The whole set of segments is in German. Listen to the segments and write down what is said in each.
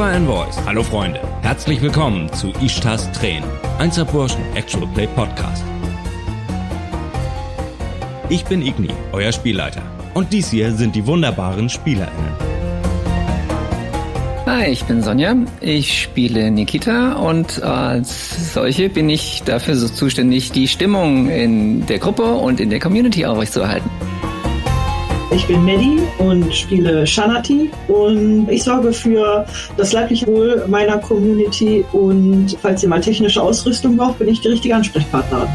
Barbara and Voice. Hallo Freunde. Herzlich willkommen zu Ishtas Tränen. Einzelburschen Actual Play Podcast. Ich bin Igni, euer Spielleiter. Und dies hier sind die wunderbaren SpielerInnen. Hi, ich bin Sonja. Ich spiele Nikita und als solche bin ich dafür so zuständig, die Stimmung in der Gruppe und in der Community aufrechtzuerhalten. Ich bin Maddie und spiele Shanati und ich sorge für das leibliche Wohl meiner Community und falls ihr mal technische Ausrüstung braucht, bin ich die richtige Ansprechpartnerin.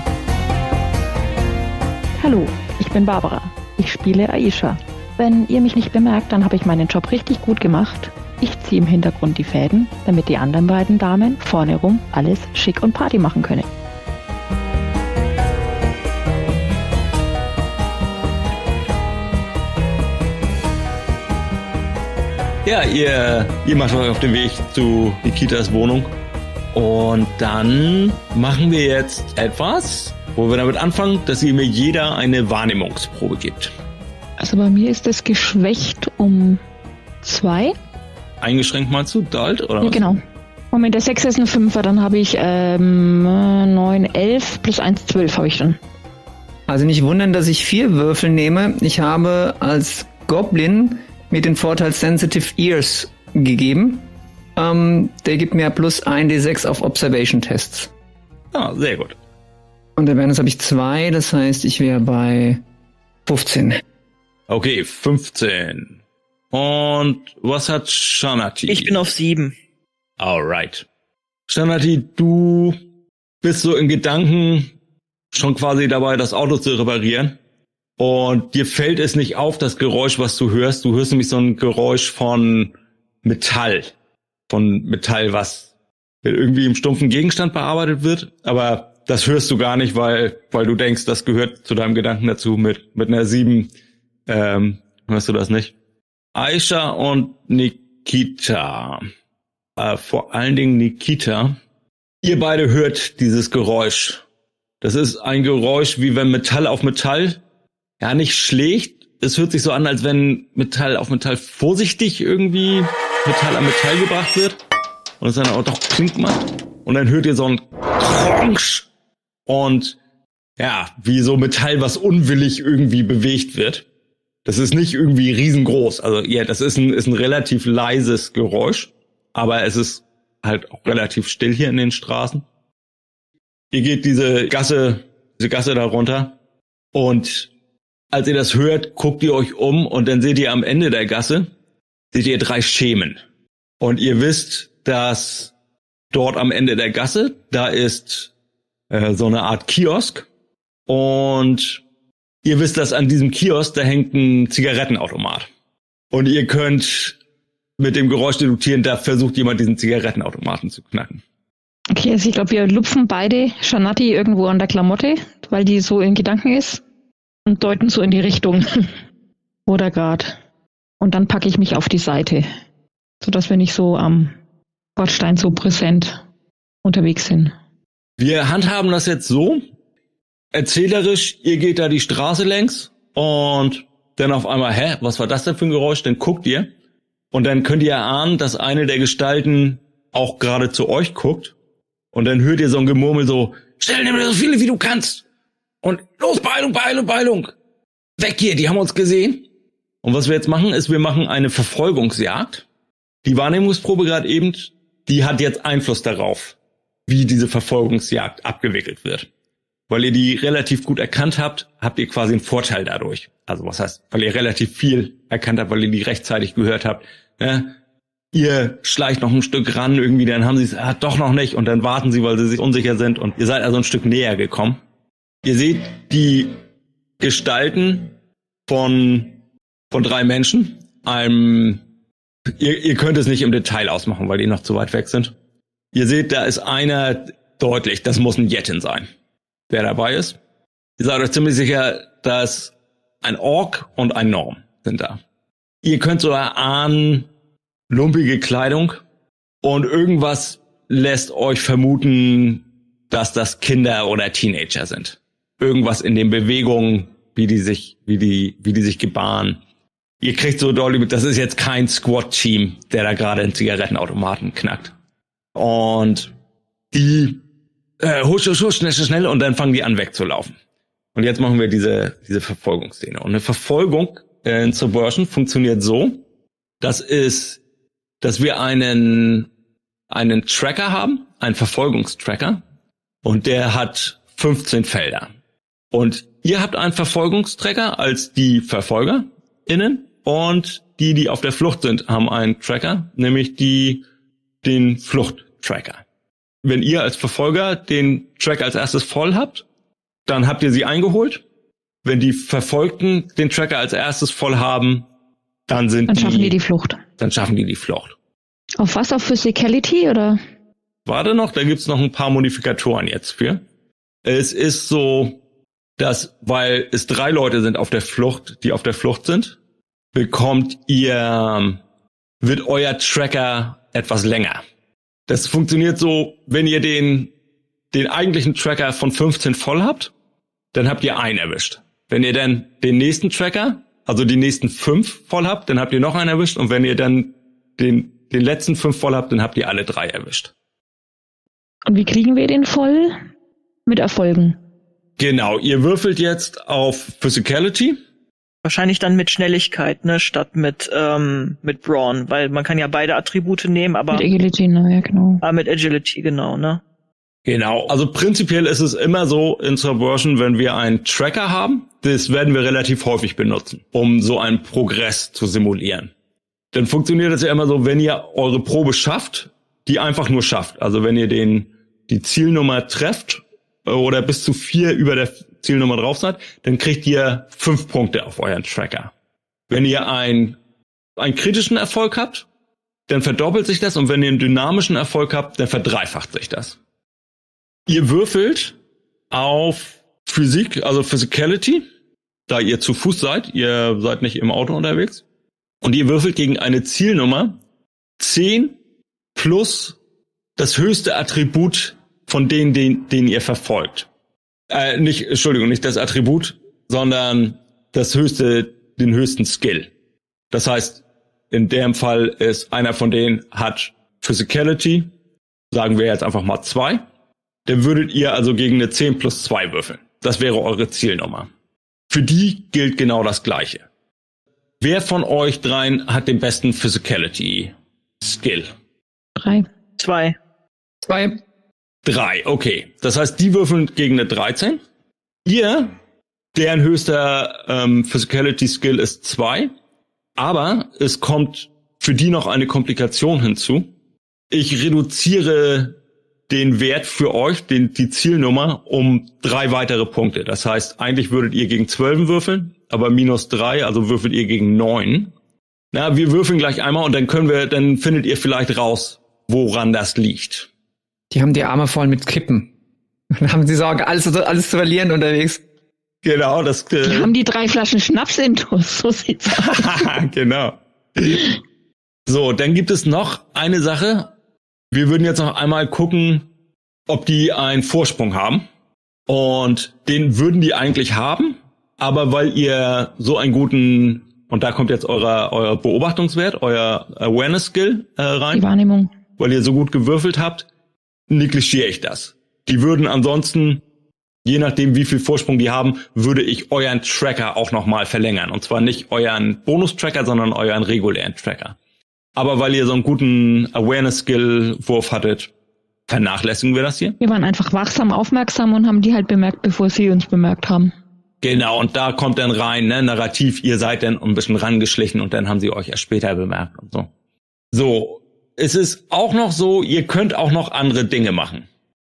Hallo, ich bin Barbara. Ich spiele Aisha. Wenn ihr mich nicht bemerkt, dann habe ich meinen Job richtig gut gemacht. Ich ziehe im Hintergrund die Fäden, damit die anderen beiden Damen vorne rum alles schick und Party machen können. Ja, ihr, ihr macht euch auf den Weg zu Nikitas Wohnung. Und dann machen wir jetzt etwas, wo wir damit anfangen, dass ihr mir jeder eine Wahrnehmungsprobe gibt. Also bei mir ist es geschwächt um zwei. Eingeschränkt mal zu, Dalt, oder? Ja, was? genau. Moment, der 6 ist ein Fünfer, dann habe ich ähm, 9, 11 plus 1, 12 habe ich dann. Also nicht wundern, dass ich vier Würfel nehme. Ich habe als Goblin mir den Vorteil Sensitive Ears gegeben. Ähm, der gibt mir plus 1d6 auf Observation Tests. Ja, sehr gut. Und Awareness habe ich zwei, das heißt, ich wäre bei 15. Okay, 15. Und was hat Shanati? Ich bin auf sieben. Alright. Shanati, du bist so in Gedanken schon quasi dabei, das Auto zu reparieren. Und dir fällt es nicht auf, das Geräusch, was du hörst. Du hörst nämlich so ein Geräusch von Metall. Von Metall, was irgendwie im stumpfen Gegenstand bearbeitet wird. Aber das hörst du gar nicht, weil, weil du denkst, das gehört zu deinem Gedanken dazu. Mit, mit einer sieben ähm, hörst du das nicht. Aisha und Nikita. Äh, vor allen Dingen Nikita. Ihr beide hört dieses Geräusch. Das ist ein Geräusch, wie wenn Metall auf Metall ja nicht schlägt. Es hört sich so an, als wenn Metall auf Metall vorsichtig irgendwie Metall an Metall gebracht wird. Und es dann auch doch klingt macht. Und dann hört ihr so ein Kronsch. Und ja, wie so Metall, was unwillig irgendwie bewegt wird. Das ist nicht irgendwie riesengroß. Also ja, das ist ein, ist ein relativ leises Geräusch. Aber es ist halt auch relativ still hier in den Straßen. Ihr geht diese Gasse, diese Gasse da runter. Und als ihr das hört, guckt ihr euch um und dann seht ihr am Ende der Gasse, seht ihr drei Schemen. Und ihr wisst, dass dort am Ende der Gasse, da ist äh, so eine Art Kiosk. Und ihr wisst, dass an diesem Kiosk, da hängt ein Zigarettenautomat. Und ihr könnt mit dem Geräusch deduktieren, da versucht jemand diesen Zigarettenautomaten zu knacken. Okay, also ich glaube, wir lupfen beide Shanati irgendwo an der Klamotte, weil die so in Gedanken ist und deuten so in die Richtung. Oder grad. Und dann packe ich mich auf die Seite, sodass wir nicht so am Bordstein so präsent unterwegs sind. Wir handhaben das jetzt so. Erzählerisch, ihr geht da die Straße längs und dann auf einmal, hä, was war das denn für ein Geräusch? Dann guckt ihr und dann könnt ihr erahnen, dass eine der Gestalten auch gerade zu euch guckt und dann hört ihr so ein Gemurmel so, stell dir so viele wie du kannst und los, Beilung, Beilung, Beilung. Weg hier, die haben uns gesehen. Und was wir jetzt machen, ist, wir machen eine Verfolgungsjagd. Die Wahrnehmungsprobe gerade eben, die hat jetzt Einfluss darauf, wie diese Verfolgungsjagd abgewickelt wird. Weil ihr die relativ gut erkannt habt, habt ihr quasi einen Vorteil dadurch. Also was heißt, weil ihr relativ viel erkannt habt, weil ihr die rechtzeitig gehört habt. Ne? Ihr schleicht noch ein Stück ran irgendwie, dann haben sie es ah, doch noch nicht und dann warten sie, weil sie sich unsicher sind und ihr seid also ein Stück näher gekommen. Ihr seht die Gestalten von, von drei Menschen. Einem, ihr, ihr könnt es nicht im Detail ausmachen, weil die noch zu weit weg sind. Ihr seht, da ist einer deutlich, das muss ein Jettin sein, der dabei ist. Ihr seid euch ziemlich sicher, dass ein Ork und ein Norm sind da. Ihr könnt so erahnen, lumpige Kleidung und irgendwas lässt euch vermuten, dass das Kinder oder Teenager sind. Irgendwas in den Bewegungen, wie die sich, wie die, wie die sich gebaren. ihr kriegt so deutlich mit, das ist jetzt kein Squad-Team, der da gerade einen Zigarettenautomaten knackt. Und die äh, husch, husch, husch, schnell, schnell und dann fangen die an wegzulaufen. Und jetzt machen wir diese, diese Verfolgungsszene. Und eine Verfolgung in Subversion funktioniert so, das ist, dass wir einen, einen Tracker haben, einen Verfolgungstracker, und der hat 15 Felder. Und ihr habt einen Verfolgungstracker als die VerfolgerInnen und die, die auf der Flucht sind, haben einen Tracker, nämlich die, den Fluchttracker. Wenn ihr als Verfolger den Tracker als erstes voll habt, dann habt ihr sie eingeholt. Wenn die Verfolgten den Tracker als erstes voll haben, dann sind Dann schaffen die, die die Flucht. dann schaffen die die Flucht. Auf was? Auf Physicality oder? Warte noch, da gibt's noch ein paar Modifikatoren jetzt für. Es ist so, dass, weil es drei Leute sind auf der Flucht, die auf der Flucht sind, bekommt ihr, wird euer Tracker etwas länger. Das funktioniert so, wenn ihr den, den eigentlichen Tracker von 15 voll habt, dann habt ihr einen erwischt. Wenn ihr dann den nächsten Tracker, also die nächsten fünf voll habt, dann habt ihr noch einen erwischt. Und wenn ihr dann den, den letzten fünf voll habt, dann habt ihr alle drei erwischt. Und wie kriegen wir den voll? Mit Erfolgen. Genau, ihr würfelt jetzt auf Physicality. Wahrscheinlich dann mit Schnelligkeit, ne, statt mit, ähm, mit Brawn, weil man kann ja beide Attribute nehmen, aber Mit Agility, na ja, genau. ah, mit Agility, genau, ne? Genau, also prinzipiell ist es immer so in Subversion, wenn wir einen Tracker haben, das werden wir relativ häufig benutzen, um so einen Progress zu simulieren. Dann funktioniert es ja immer so, wenn ihr eure Probe schafft, die einfach nur schafft. Also wenn ihr den, die Zielnummer trefft oder bis zu vier über der Zielnummer drauf seid, dann kriegt ihr fünf Punkte auf euren Tracker. Wenn ihr ein, einen kritischen Erfolg habt, dann verdoppelt sich das und wenn ihr einen dynamischen Erfolg habt, dann verdreifacht sich das. Ihr würfelt auf Physik, also Physicality, da ihr zu Fuß seid, ihr seid nicht im Auto unterwegs. Und ihr würfelt gegen eine Zielnummer 10 plus das höchste Attribut von denen, den, den ihr verfolgt. Äh, nicht, Entschuldigung, nicht das Attribut, sondern das höchste, den höchsten Skill. Das heißt, in dem Fall ist einer von denen hat Physicality, sagen wir jetzt einfach mal zwei. Dann würdet ihr also gegen eine 10 plus 2 würfeln. Das wäre eure Zielnummer. Für die gilt genau das Gleiche. Wer von euch dreien hat den besten Physicality Skill? Drei. Zwei. Zwei. Drei, okay. Das heißt, die würfeln gegen eine 13. Ihr, deren höchster ähm, Physicality Skill ist zwei, aber es kommt für die noch eine Komplikation hinzu. Ich reduziere den Wert für euch, den, die Zielnummer, um drei weitere Punkte. Das heißt, eigentlich würdet ihr gegen zwölf würfeln, aber minus drei, also würfelt ihr gegen neun. Na, wir würfeln gleich einmal und dann können wir, dann findet ihr vielleicht raus, woran das liegt. Die haben die Arme voll mit Kippen. Dann haben sie Sorge, alles, alles zu verlieren unterwegs. Genau, das. Die Äh, haben die drei Flaschen Schnaps intus, so sieht's aus. genau. So, dann gibt es noch eine Sache. Wir würden jetzt noch einmal gucken, ob die einen Vorsprung haben. Und den würden die eigentlich haben, aber weil ihr so einen guten, und da kommt jetzt euer, euer Beobachtungswert, euer Awareness-Skill äh, Die rein, Wahrnehmung. weil ihr so gut gewürfelt habt, negligiere ich das. Die würden ansonsten, je nachdem wie viel Vorsprung die haben, würde ich euren Tracker auch nochmal verlängern. Und zwar nicht euren Bonus-Tracker, sondern euren regulären Tracker. Aber weil ihr so einen guten Awareness-Skill-Wurf hattet, vernachlässigen wir das hier. Wir waren einfach wachsam, aufmerksam und haben die halt bemerkt, bevor sie uns bemerkt haben. Genau, und da kommt dann rein, ne, Narrativ, ihr seid dann ein bisschen rangeschlichen und dann haben sie euch erst später bemerkt und so. So, es ist auch noch so, ihr könnt auch noch andere Dinge machen.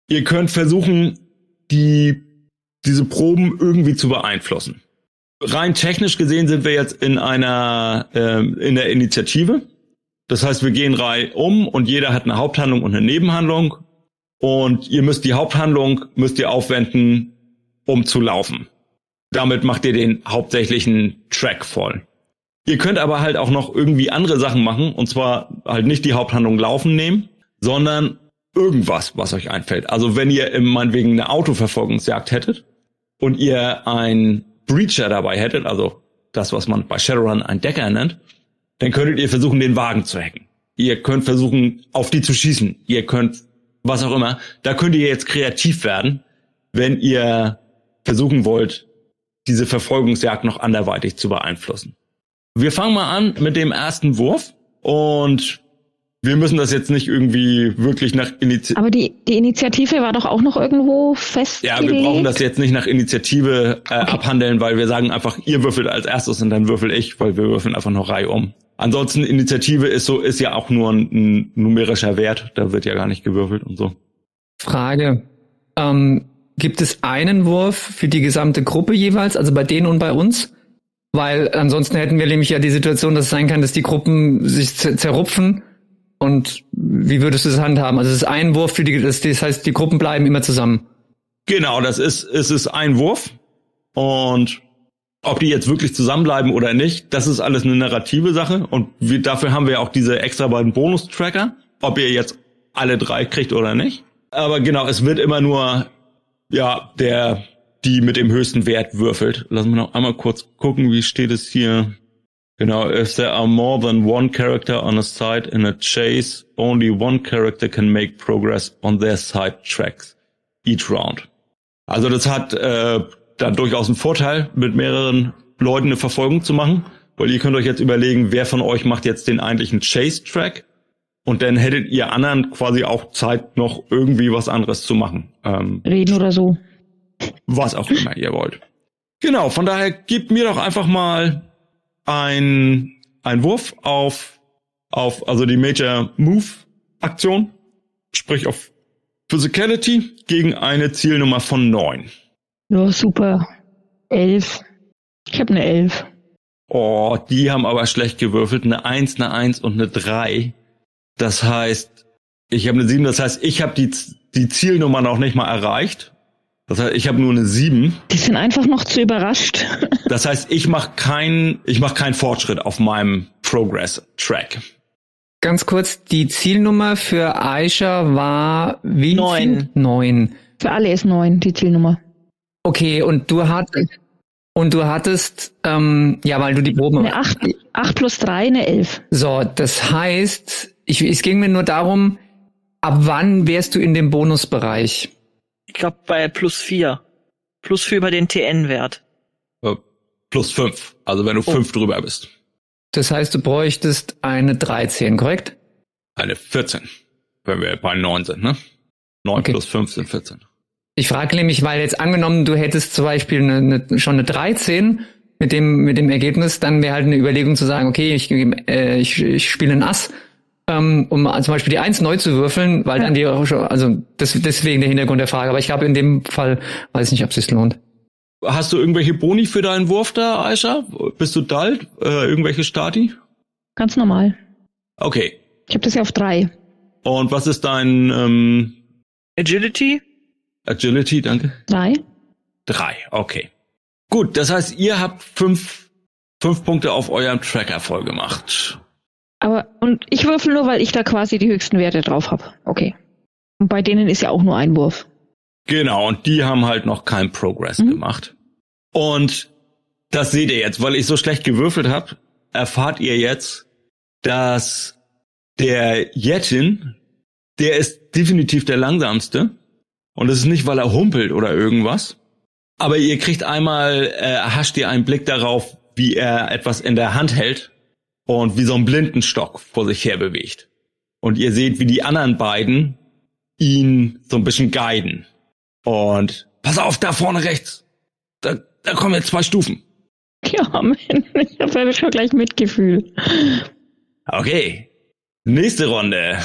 Ihr könnt versuchen, die, diese Proben irgendwie zu beeinflussen. Rein technisch gesehen sind wir jetzt in einer, ähm, in der Initiative. Das heißt, wir gehen rein um und jeder hat eine Haupthandlung und eine Nebenhandlung. Und ihr müsst die Haupthandlung, müsst ihr aufwenden, um zu laufen. Damit macht ihr den hauptsächlichen Track voll. Ihr könnt aber halt auch noch irgendwie andere Sachen machen, und zwar halt nicht die Haupthandlung laufen nehmen, sondern irgendwas, was euch einfällt. Also wenn ihr im, meinetwegen eine Autoverfolgungsjagd hättet und ihr ein Breacher dabei hättet, also das, was man bei Shadowrun ein Decker nennt, dann könntet ihr versuchen, den Wagen zu hacken. Ihr könnt versuchen, auf die zu schießen. Ihr könnt, was auch immer. Da könnt ihr jetzt kreativ werden, wenn ihr versuchen wollt, diese Verfolgungsjagd noch anderweitig zu beeinflussen. Wir fangen mal an mit dem ersten Wurf und wir müssen das jetzt nicht irgendwie wirklich nach Initiative. Aber die, die Initiative war doch auch noch irgendwo fest. Ja, wir brauchen das jetzt nicht nach Initiative äh, Okay. abhandeln, weil wir sagen einfach, ihr würfelt als erstes und dann würfel ich, weil wir würfeln einfach noch Reihe um. Ansonsten Initiative ist so, ist ja auch nur ein, ein numerischer Wert, da wird ja gar nicht gewürfelt und so. Frage. Ähm, gibt es einen Wurf für die gesamte Gruppe jeweils, also bei denen und bei uns? Weil ansonsten hätten wir nämlich ja die Situation, dass es sein kann, dass die Gruppen sich zer- zerrupfen. Und wie würdest du es handhaben? Also es ist ein Wurf für die, das, das heißt, die Gruppen bleiben immer zusammen. Genau, das ist, es ist ein Wurf und ob die jetzt wirklich zusammenbleiben oder nicht, das ist alles eine narrative Sache und wir, dafür haben wir auch diese extra beiden Bonus-Tracker, ob ihr jetzt alle drei kriegt oder nicht. Aber genau, es wird immer nur, ja, der, die mit dem höchsten Wert würfelt. Lassen wir noch einmal kurz gucken, wie steht es hier. Genau, if there are more than one character on a side in a chase, only one character can make progress on their side tracks each round. Also das hat äh, dann durchaus einen Vorteil, mit mehreren Leuten eine Verfolgung zu machen, weil ihr könnt euch jetzt überlegen, wer von euch macht jetzt den eigentlichen Chase-Track und dann hättet ihr anderen quasi auch Zeit, noch irgendwie was anderes zu machen. Ähm, Reden oder so. Was auch immer ihr wollt. Genau, von daher gebt mir doch einfach mal ein, ein Wurf auf, auf, also die Major Move Aktion, sprich auf Physicality gegen eine Zielnummer von neun. Ja, super. Elf. Ich habe eine Elf. Oh, die haben aber schlecht gewürfelt. Eine Eins, eine Eins und eine Drei. Das heißt, ich habe eine Sieben. Das heißt, ich habe die, die Zielnummer noch nicht mal erreicht. Das heißt, ich habe nur eine Sieben. Die sind einfach noch zu überrascht. Das heißt, ich mache keinen ich mach keinen Fortschritt auf meinem Progress-Track. Ganz kurz, die Zielnummer für Aisha war wie Neun. viel? Neun. Für alle ist neun, die Zielnummer. Okay, und du hattest und du hattest, ähm, ja, weil du die Probe Eine acht, acht plus drei, eine elf. So, das heißt, ich, es ging mir nur darum, ab wann wärst du in dem Bonusbereich? Ich glaube bei plus vier. Plus vier über den TN-Wert. Äh, plus fünf. Also wenn du fünf drüber bist. Das heißt, du bräuchtest eine 13, korrekt? Eine 14. Wenn wir bei neun sind, ne? Neun Okay. plus fünf sind 14. Ich frage nämlich, weil jetzt angenommen, du hättest zum Beispiel eine, eine, schon eine 13 mit dem, mit dem Ergebnis, dann wäre halt eine Überlegung zu sagen, okay, ich, äh, ich, ich spiele ein Ass, ähm, um zum Beispiel die 1 neu zu würfeln, weil dann die, also das, deswegen der Hintergrund der Frage. Aber ich glaube, in dem Fall weiß ich nicht, ob es sich lohnt. Hast du irgendwelche Boni für deinen Wurf da, Aisha? Bist du dalt? Äh, irgendwelche Stati? Ganz normal. Okay. Ich habe das ja auf drei. Und was ist dein ähm, Agility? Agility? Danke. Drei? Drei. Okay. Gut, das heißt, ihr habt fünf, fünf Punkte auf eurem Tracker voll gemacht. Aber, und ich würfel nur, weil ich da quasi die höchsten Werte drauf habe. Okay. Und bei denen ist ja auch nur ein Wurf. Genau, und die haben halt noch kein Progress Mhm. gemacht. Und das seht ihr jetzt, weil ich so schlecht gewürfelt habe, erfahrt ihr jetzt, dass der Jettin, der ist definitiv der langsamste. Und das ist nicht, weil er humpelt oder irgendwas. Aber ihr kriegt einmal, äh, erhascht ihr einen Blick darauf, wie er etwas in der Hand hält und wie so ein Blindenstock vor sich her bewegt. Und ihr seht, wie die anderen beiden ihn so ein bisschen guiden. Und pass auf, da vorne rechts. Da, da kommen jetzt zwei Stufen. Ja, Mann, ich habe ja schon gleich Mitgefühl. Okay. Nächste Runde.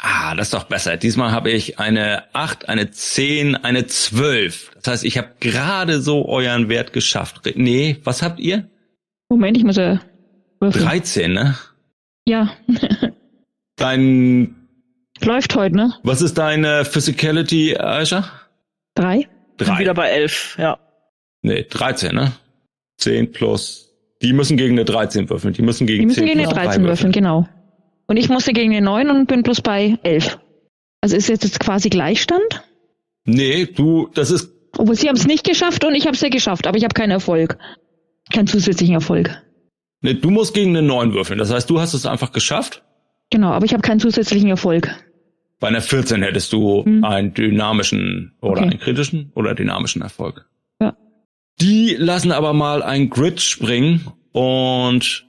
Ah, das ist doch besser. Diesmal habe ich eine 8, eine 10, eine 12. Das heißt, ich habe gerade so euren Wert geschafft. Nee, was habt ihr? Moment, ich muss ja würfeln. 13, ne? Ja, Dein, läuft heute, ne? was ist deine Physicality, Aisha? Drei? Bin Drei. wieder bei elf, ja. Nee, 13, ne? 10 plus. Die müssen gegen eine 13 würfeln. Die müssen gegen Die müssen 10 gegen eine plus 13 drei würfeln, genau. Und ich musste gegen eine 9 und bin bloß bei 11. Also ist jetzt, jetzt quasi Gleichstand? Nee, du, das ist Obwohl sie haben es nicht geschafft und ich habe es ja geschafft, aber ich habe keinen Erfolg. Keinen zusätzlichen Erfolg. Ne, du musst gegen eine 9 würfeln. Das heißt, du hast es einfach geschafft. Genau, aber ich habe keinen zusätzlichen Erfolg. Bei einer 14 hättest du Hm. einen dynamischen oder Okay. einen kritischen oder dynamischen Erfolg. Ja. Die lassen aber mal ein Grid springen und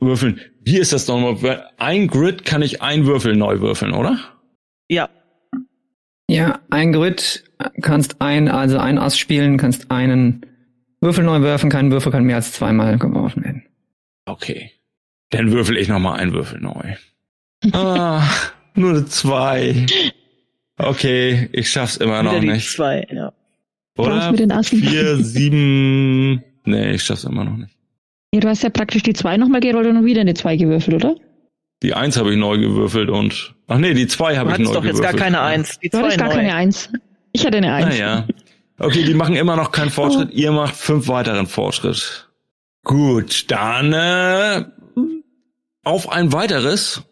würfeln. Wie ist das nochmal? Ein Grid kann ich ein Würfel neu würfeln, oder? Ja, Ja, ein Grid kannst ein, also ein Ass spielen, kannst einen Würfel neu werfen, kein Würfel kann mehr als zweimal geworfen werden. Okay. Dann würfel ich nochmal einen Würfel neu. ah, nur eine 2. Okay, ich schaff's immer noch wieder die nicht. zwei, ja. Oder? Vier, sieben. Nee, ich schaff's immer noch nicht. Ja, du hast ja praktisch die zwei nochmal gerollt und wieder eine zwei gewürfelt, oder? Die eins habe ich neu gewürfelt und. Ach nee, die zwei Du habe ich neu hattest doch gewürfelt. jetzt gar keine Eins. Die Du zwei hattest gar neu. keine eins. Ich hatte eine eins. Naja. Okay, die machen immer noch keinen Fortschritt. Ihr macht fünf weiteren Fortschritt. Gut, dann äh, auf ein weiteres.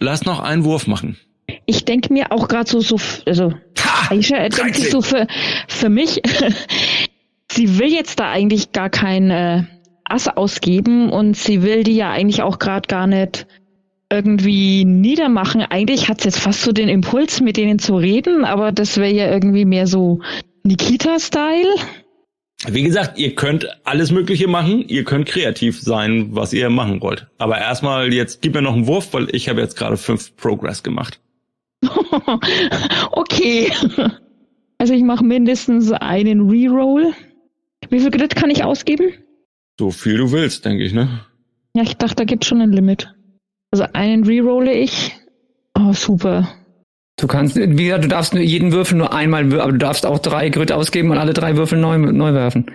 Lass noch einen Wurf machen. Ich denke mir auch gerade so, so, also Ha! Aisha denkt 13. sich so für, für mich, sie will jetzt da eigentlich gar kein äh, Ass ausgeben und sie will die ja eigentlich auch gerade gar nicht irgendwie niedermachen. Eigentlich hat sie jetzt fast so den Impuls, mit denen zu reden, aber das wäre ja irgendwie mehr so Nikita-Style. Wie gesagt, ihr könnt alles Mögliche machen. Ihr könnt kreativ sein, was ihr machen wollt. Aber erstmal jetzt gib mir noch einen Wurf, weil ich habe jetzt gerade fünf Progress gemacht. okay. Also ich mache mindestens einen Reroll. Wie viel Grit kann ich ausgeben? So viel du willst, denke ich, ne? Ja, ich dachte, da gibt schon ein Limit. Also einen rerolle ich. Oh, super. Du kannst, wie gesagt, du darfst nur jeden Würfel nur einmal, aber du darfst auch drei Grid ausgeben und alle drei Würfel neu, neu werfen.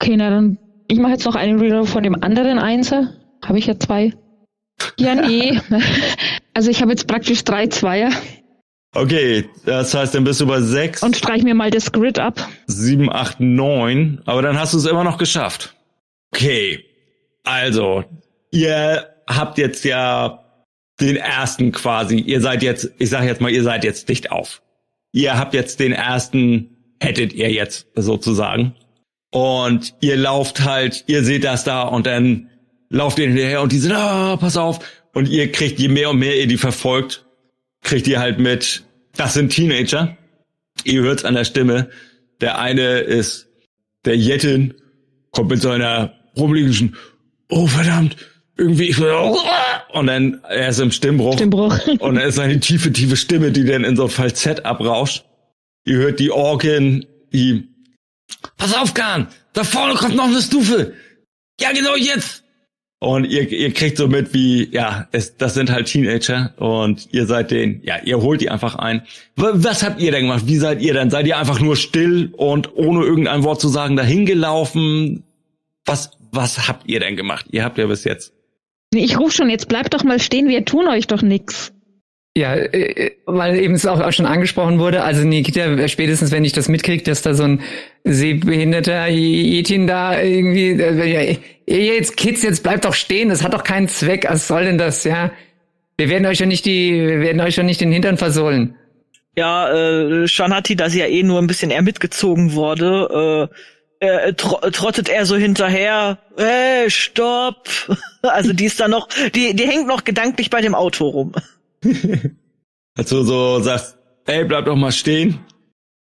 Okay, na dann, ich mache jetzt noch einen Reroll von dem anderen Einser. Habe ich ja zwei. Ja, nee. Also ich habe jetzt praktisch drei Zweier Okay, das heißt, dann bist du bei sechs, und streich mir mal das Grid ab. sieben, acht, neun. Aber dann hast du es immer noch geschafft. Okay, also ihr habt jetzt ja den ersten quasi. Ihr seid jetzt, ich sage jetzt mal, ihr seid jetzt dicht auf. Ihr habt jetzt den ersten, hättet ihr jetzt sozusagen. Und ihr lauft halt, ihr seht das da und dann lauft ihr hinterher und die sind, ah, pass auf. Und ihr kriegt, je mehr und mehr ihr die verfolgt, kriegt ihr halt mit, das sind Teenager. Ihr hört's an der Stimme. Der eine ist der Jettin, kommt mit seiner rumliegenden, oh verdammt, irgendwie, ich will, und dann, er ist im Stimmbruch. Stimmbruch. Und dann ist eine tiefe, tiefe Stimme, die dann in so ein Falsett abrauscht. Ihr hört die Orkin, die, pass auf, Kahn, da vorne kommt noch eine Stufe. Ja, genau jetzt. Und ihr, ihr kriegt so mit, wie, ja, es, das sind halt Teenager und ihr seid den, ja, ihr holt die einfach ein. Was habt ihr denn gemacht? Wie seid ihr denn? Seid ihr einfach nur still und ohne irgendein Wort zu sagen dahin gelaufen? Was, was habt ihr denn gemacht? Ihr habt ja bis jetzt. Ich ruf schon, jetzt bleibt doch mal stehen, wir tun euch doch nix. Ja, äh, weil eben es auch, auch schon angesprochen wurde, also Nikita, spätestens wenn ich das mitkriege, dass da so ein sehbehinderter Etin da irgendwie, äh, jetzt Kids, jetzt bleibt doch stehen, das hat doch keinen Zweck, was soll denn das, ja? Wir werden euch ja nicht die, wir werden euch ja nicht den Hintern versohlen. Ja, äh, Shanati, da sie ja eh nur ein bisschen eher mitgezogen wurde, äh, äh, tro trottet er so hinterher, hey, stopp! Also die ist da noch, die, die hängt noch gedanklich bei dem Auto rum. Als du so sagst, ey, bleibt doch mal stehen.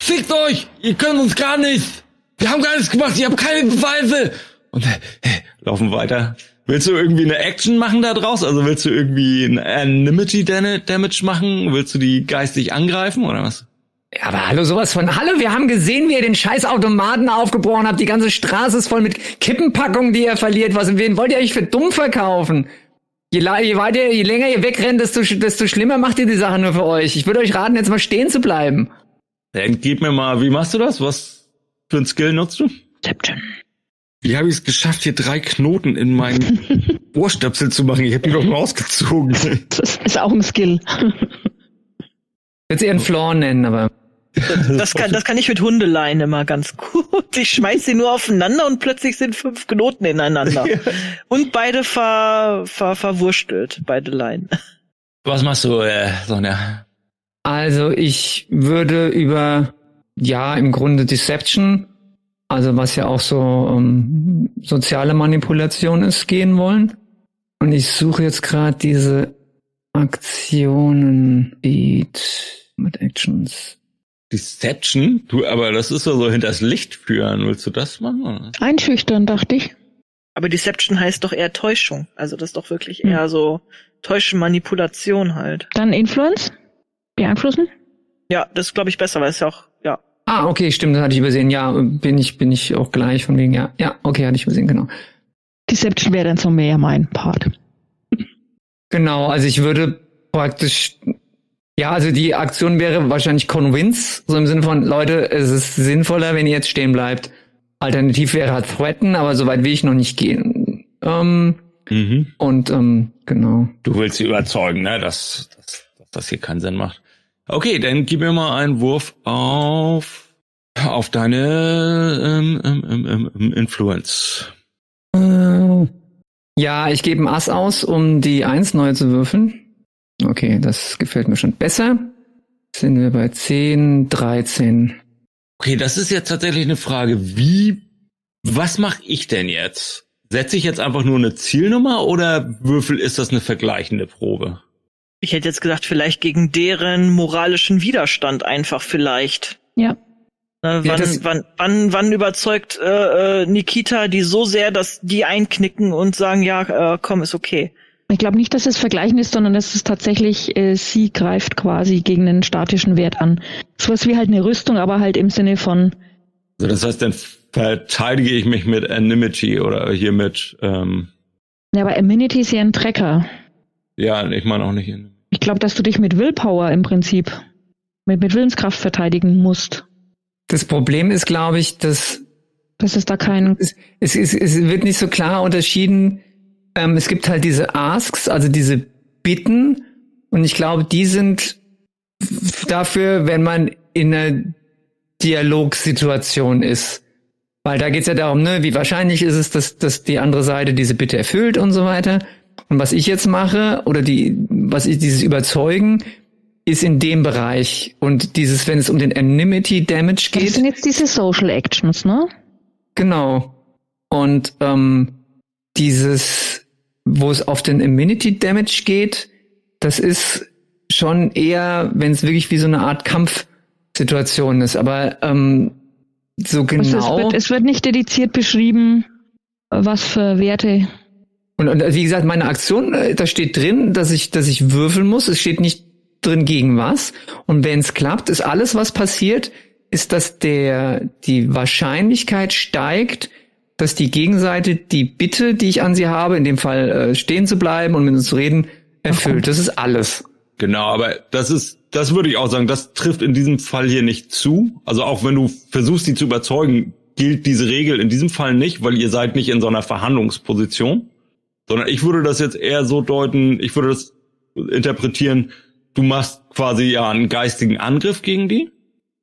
Fickt euch! Ihr könnt uns gar nicht! Wir haben gar nichts gemacht, ihr habt keine Beweise! Und äh, äh, laufen weiter. Willst du irgendwie eine Action machen da draus? Also willst du irgendwie ein Anonymity Dan- Damage machen? Willst du die geistig angreifen oder was? Ja, aber hallo, sowas von, hallo, wir haben gesehen, wie ihr den scheiß Automaten aufgebrochen habt, die ganze Straße ist voll mit Kippenpackungen, die ihr verliert, was, wen wollt ihr euch für dumm verkaufen? Je, je weiter, je länger ihr wegrennt, desto, desto schlimmer macht ihr die Sache nur für euch. Ich würde euch raten, jetzt mal stehen zu bleiben. Dann gib mir mal, wie machst du das? Was für ein Skill nutzt du? Deception. Wie habe ich es geschafft, hier drei Knoten in meinen Ohrstöpsel zu machen? Ich habe die doch nur ausgezogen. Das ist auch ein Skill. Würde eher einen Flaw nennen, aber. Das kann, das kann ich mit Hundeleien immer ganz gut. Ich schmeiß sie nur aufeinander und plötzlich sind fünf Knoten ineinander. Und beide ver, ver, verwurstelt, beide Leinen. Was machst du, äh, Sonja? Also ich würde über, ja, im Grunde Deception also was ja auch so ähm, soziale Manipulation ist, gehen wollen. Und ich suche jetzt gerade diese Aktionen, Beat mit Actions. Deception? Du, aber das ist ja so hinters Licht führen. Willst du das machen? Einschüchtern, dachte ich. Aber Deception heißt doch eher Täuschung. Also das ist doch wirklich Hm. eher so Täuschen, Manipulation halt. Dann Influence? Beeinflussen? Ja, das ist, glaube ich, besser, weil es ja auch, ja. Ah, okay, stimmt, das hatte ich übersehen. Ja, bin ich, bin ich auch gleich von wegen, ja. Ja, okay, hatte ich übersehen, genau. Deception wäre dann so mehr mein Part. Genau, also ich würde praktisch, ja, also die Aktion wäre wahrscheinlich Convince, so im Sinne von, Leute, es ist sinnvoller, wenn ihr jetzt stehen bleibt. Alternativ wäre halt Threaten, aber soweit will ich noch nicht gehen. Ähm, Mhm. und ähm, genau. Du willst sie überzeugen, ne, dass, dass, dass das hier keinen Sinn macht. Okay, dann gib mir mal einen Wurf auf auf deine ähm, ähm, ähm, ähm, Influence. Äh, ja, ich gebe ein Ass aus, um die Eins neu zu würfeln. Okay, das gefällt mir schon besser. Sind wir bei 10, 13. Okay, das ist jetzt tatsächlich eine Frage. Wie, was mache ich denn jetzt? Setze ich jetzt einfach nur eine Zielnummer oder würfel ist das eine vergleichende Probe? Ich hätte jetzt gesagt, vielleicht gegen deren moralischen Widerstand einfach vielleicht. Ja. Ne, Ja, wann, das- wann, wann, wann überzeugt äh, äh, Nikita die so sehr, dass die einknicken und sagen, ja, äh, komm, ist okay. Ich glaube nicht, dass es vergleichen ist, sondern es ist tatsächlich, äh, sie greift quasi gegen einen statischen Wert an. Sowas wie halt eine Rüstung, aber halt im Sinne von, Also das heißt, dann verteidige ich mich mit Anonymity oder hier mit, ähm, ja, aber Amenity ist ja ein Trecker. ja, ich meine auch nicht. Ich glaube, dass du dich mit Willpower im Prinzip, mit, mit Willenskraft verteidigen musst. Das Problem ist, glaube ich, dass Das ist da kein, es, es, es, es wird nicht so klar unterschieden. Ähm, es gibt halt diese Asks, also diese Bitten, und ich glaube, die sind dafür, wenn man in einer Dialogsituation ist. Weil da geht's ja darum, ne, wie wahrscheinlich ist es, dass, dass die andere Seite diese Bitte erfüllt und so weiter. Und was ich jetzt mache, oder die, was ich, dieses Überzeugen, ist in dem Bereich. Und dieses, wenn es um den Anonymity Damage das geht. sind jetzt diese Social Actions, ne? Genau. Und ähm, dieses, wo es auf den Immunity Damage geht, das ist schon eher, wenn es wirklich wie so eine Art Kampfsituation ist. Aber ähm, so Also es, genau. wird, es wird nicht dediziert beschrieben, was für Werte. Und, und wie gesagt, meine Aktion, äh, da steht drin, dass ich, dass ich würfeln muss. Es steht nicht drin gegen was. Und wenn es klappt, ist alles, was passiert, ist, dass der die Wahrscheinlichkeit steigt, dass die Gegenseite die Bitte, die ich an sie habe, in dem Fall äh, stehen zu bleiben und mit uns zu reden, erfüllt. Das ist alles. Genau, aber das ist, das würde ich auch sagen, das trifft in diesem Fall hier nicht zu. Also auch wenn du versuchst, sie zu überzeugen, gilt diese Regel in diesem Fall nicht, weil ihr seid nicht in so einer Verhandlungsposition. Sondern ich würde das jetzt eher so deuten, ich würde das interpretieren, du machst quasi ja einen geistigen Angriff gegen die.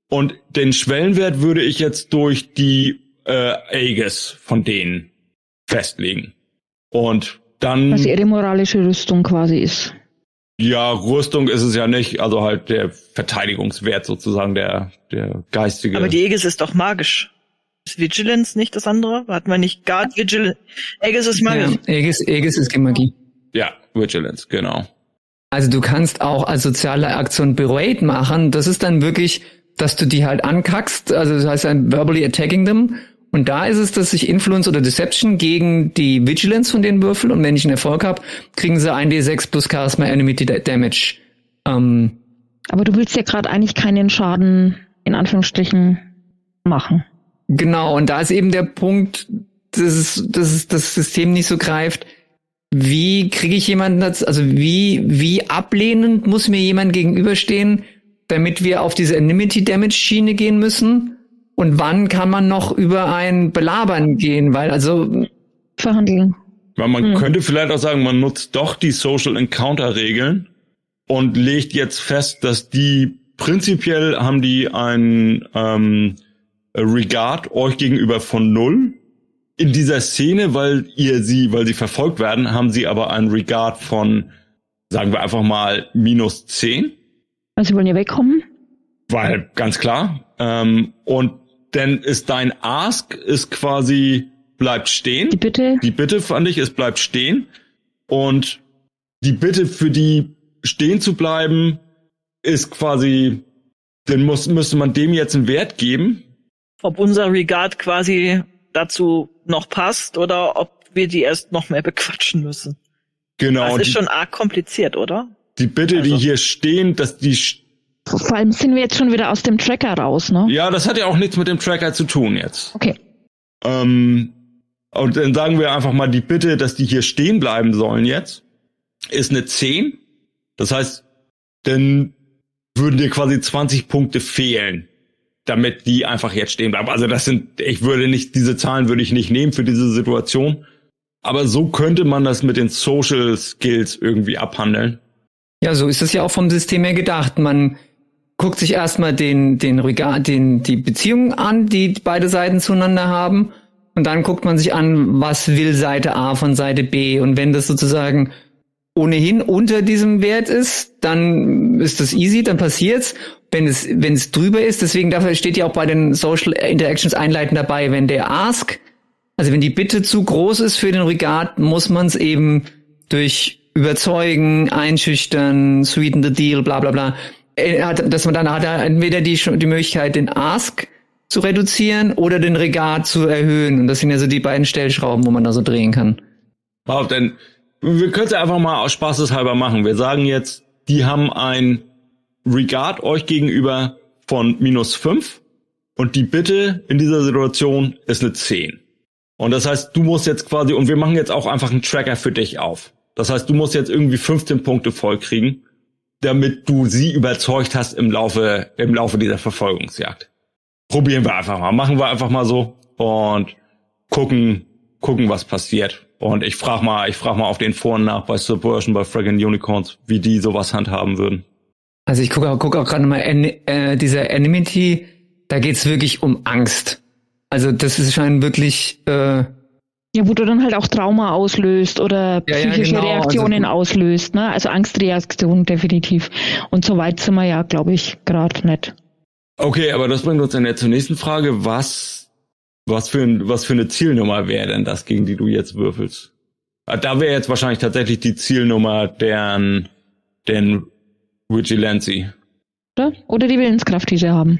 Und den Schwellenwert würde ich jetzt durch die äh, Aegis von denen festlegen. Und dann. Was ihre moralische Rüstung quasi ist. Ja, Rüstung ist es ja nicht, also halt der Verteidigungswert sozusagen, der, der geistige. Aber die Aegis ist doch magisch. Ist Vigilance nicht das andere? Hatten wir nicht Guard Vigilance? Aegis ist Ja, magisch. Aegis, Aegis ist Magie. ja, Vigilance, genau. Also du kannst auch als soziale Aktion Berate machen. Das ist dann wirklich, dass du die halt ankackst. Also das heißt dann verbally attacking them. Und da ist es, dass ich Influence oder Deception gegen die Vigilance von denen würfel. Und wenn ich einen Erfolg habe, kriegen sie 1d6 plus Charisma Enemy Damage. Ähm, Aber du willst ja gerade eigentlich keinen Schaden in Anführungsstrichen machen. genau. Und da ist eben der Punkt, dass, es, dass es das System nicht so greift. Wie kriege ich jemanden dazu, also wie, wie ablehnend muss mir jemand gegenüberstehen, damit wir auf diese Enmity Damage Schiene gehen müssen? Und wann kann man noch über ein Belabern gehen? Weil also, Verhandeln. Weil man Hm. könnte vielleicht auch sagen, man nutzt doch die Social Encounter Regeln und legt jetzt fest, dass die prinzipiell haben die ein ähm, Regard euch gegenüber von null. In dieser Szene, weil ihr sie, weil sie verfolgt werden, haben sie aber ein Regard von, sagen wir einfach mal, minus zehn. Also sie wollen ja wegkommen. Weil, ganz klar. Ähm, und denn ist dein Ask ist quasi bleibt stehen. Die Bitte. Die Bitte fand ich, es bleibt stehen. Und die Bitte für die stehen zu bleiben ist quasi, dann muss, müsste man dem jetzt einen Wert geben. Ob unser Regard quasi dazu noch passt oder ob wir die erst noch mehr bequatschen müssen. Genau. Das ist die, schon arg kompliziert, oder? die Bitte, die also- hier stehen, dass die, Vor allem sind wir jetzt schon wieder aus dem Tracker raus, ne? ja, das hat ja auch nichts mit dem Tracker zu tun jetzt. Okay. Ähm, und dann sagen wir einfach mal die Bitte, dass die hier stehen bleiben sollen jetzt, ist eine 10. Das heißt, dann würden dir quasi 20 Punkte fehlen, damit die einfach jetzt stehen bleiben. Also das sind, ich würde nicht, diese Zahlen würde ich nicht nehmen für diese Situation. Aber so könnte man das mit den Social Skills irgendwie abhandeln. Ja, so ist es ja auch vom System her gedacht. Man guckt sich erstmal den, den den, die Beziehungen an, die beide Seiten zueinander haben. Und dann guckt man sich an, was will Seite A von Seite B. Und wenn das sozusagen ohnehin unter diesem Wert ist, dann ist das easy, dann passiert's. Wenn es, wenn es drüber ist, deswegen dafür steht ja auch bei den Social Interactions einleitend dabei, wenn der Ask, also wenn die Bitte zu groß ist für den Regard, muss man es eben durch überzeugen, einschüchtern, sweeten the deal, bla bla bla. äh, Hat, dass man dann hat er entweder die, die Möglichkeit, den Ask zu reduzieren oder den Regard zu erhöhen. Und das sind ja so die beiden Stellschrauben, wo man da so drehen kann. Wow, denn wir können es ja einfach mal aus Spaßeshalber machen. Wir sagen jetzt, die haben ein Regard euch gegenüber von minus fünf und die Bitte in dieser Situation ist eine 10. Und das heißt, du musst jetzt quasi, und wir machen jetzt auch einfach einen Tracker für dich auf. Das heißt, du musst jetzt irgendwie 15 Punkte voll kriegen, damit du sie überzeugt hast im Laufe, im Laufe dieser Verfolgungsjagd. Probieren wir einfach mal. Machen wir einfach mal so und gucken, gucken, was passiert. Und ich frag mal, ich frag mal auf den Foren nach bei Subversion, bei Fragging Unicorns, wie die sowas handhaben würden. Also ich gucke auch, guck auch gerade mal, äh, dieser Enmity, da geht's wirklich um Angst. Also das ist scheint wirklich, äh, Ja, wo du dann halt auch Trauma auslöst oder Ja, ja, psychische genau, Reaktionen also- auslöst, ne? Also Angstreaktion definitiv. Und so weit sind wir ja, glaube ich, gerade nicht. Okay, aber das bringt uns dann jetzt zur nächsten Frage. Was, was für, ein, was für eine Zielnummer wäre denn das, gegen die du jetzt würfelst? Ah, Da wäre jetzt wahrscheinlich tatsächlich die Zielnummer deren, den Vigilancy. Oder? Oder die Willenskraft, die sie haben.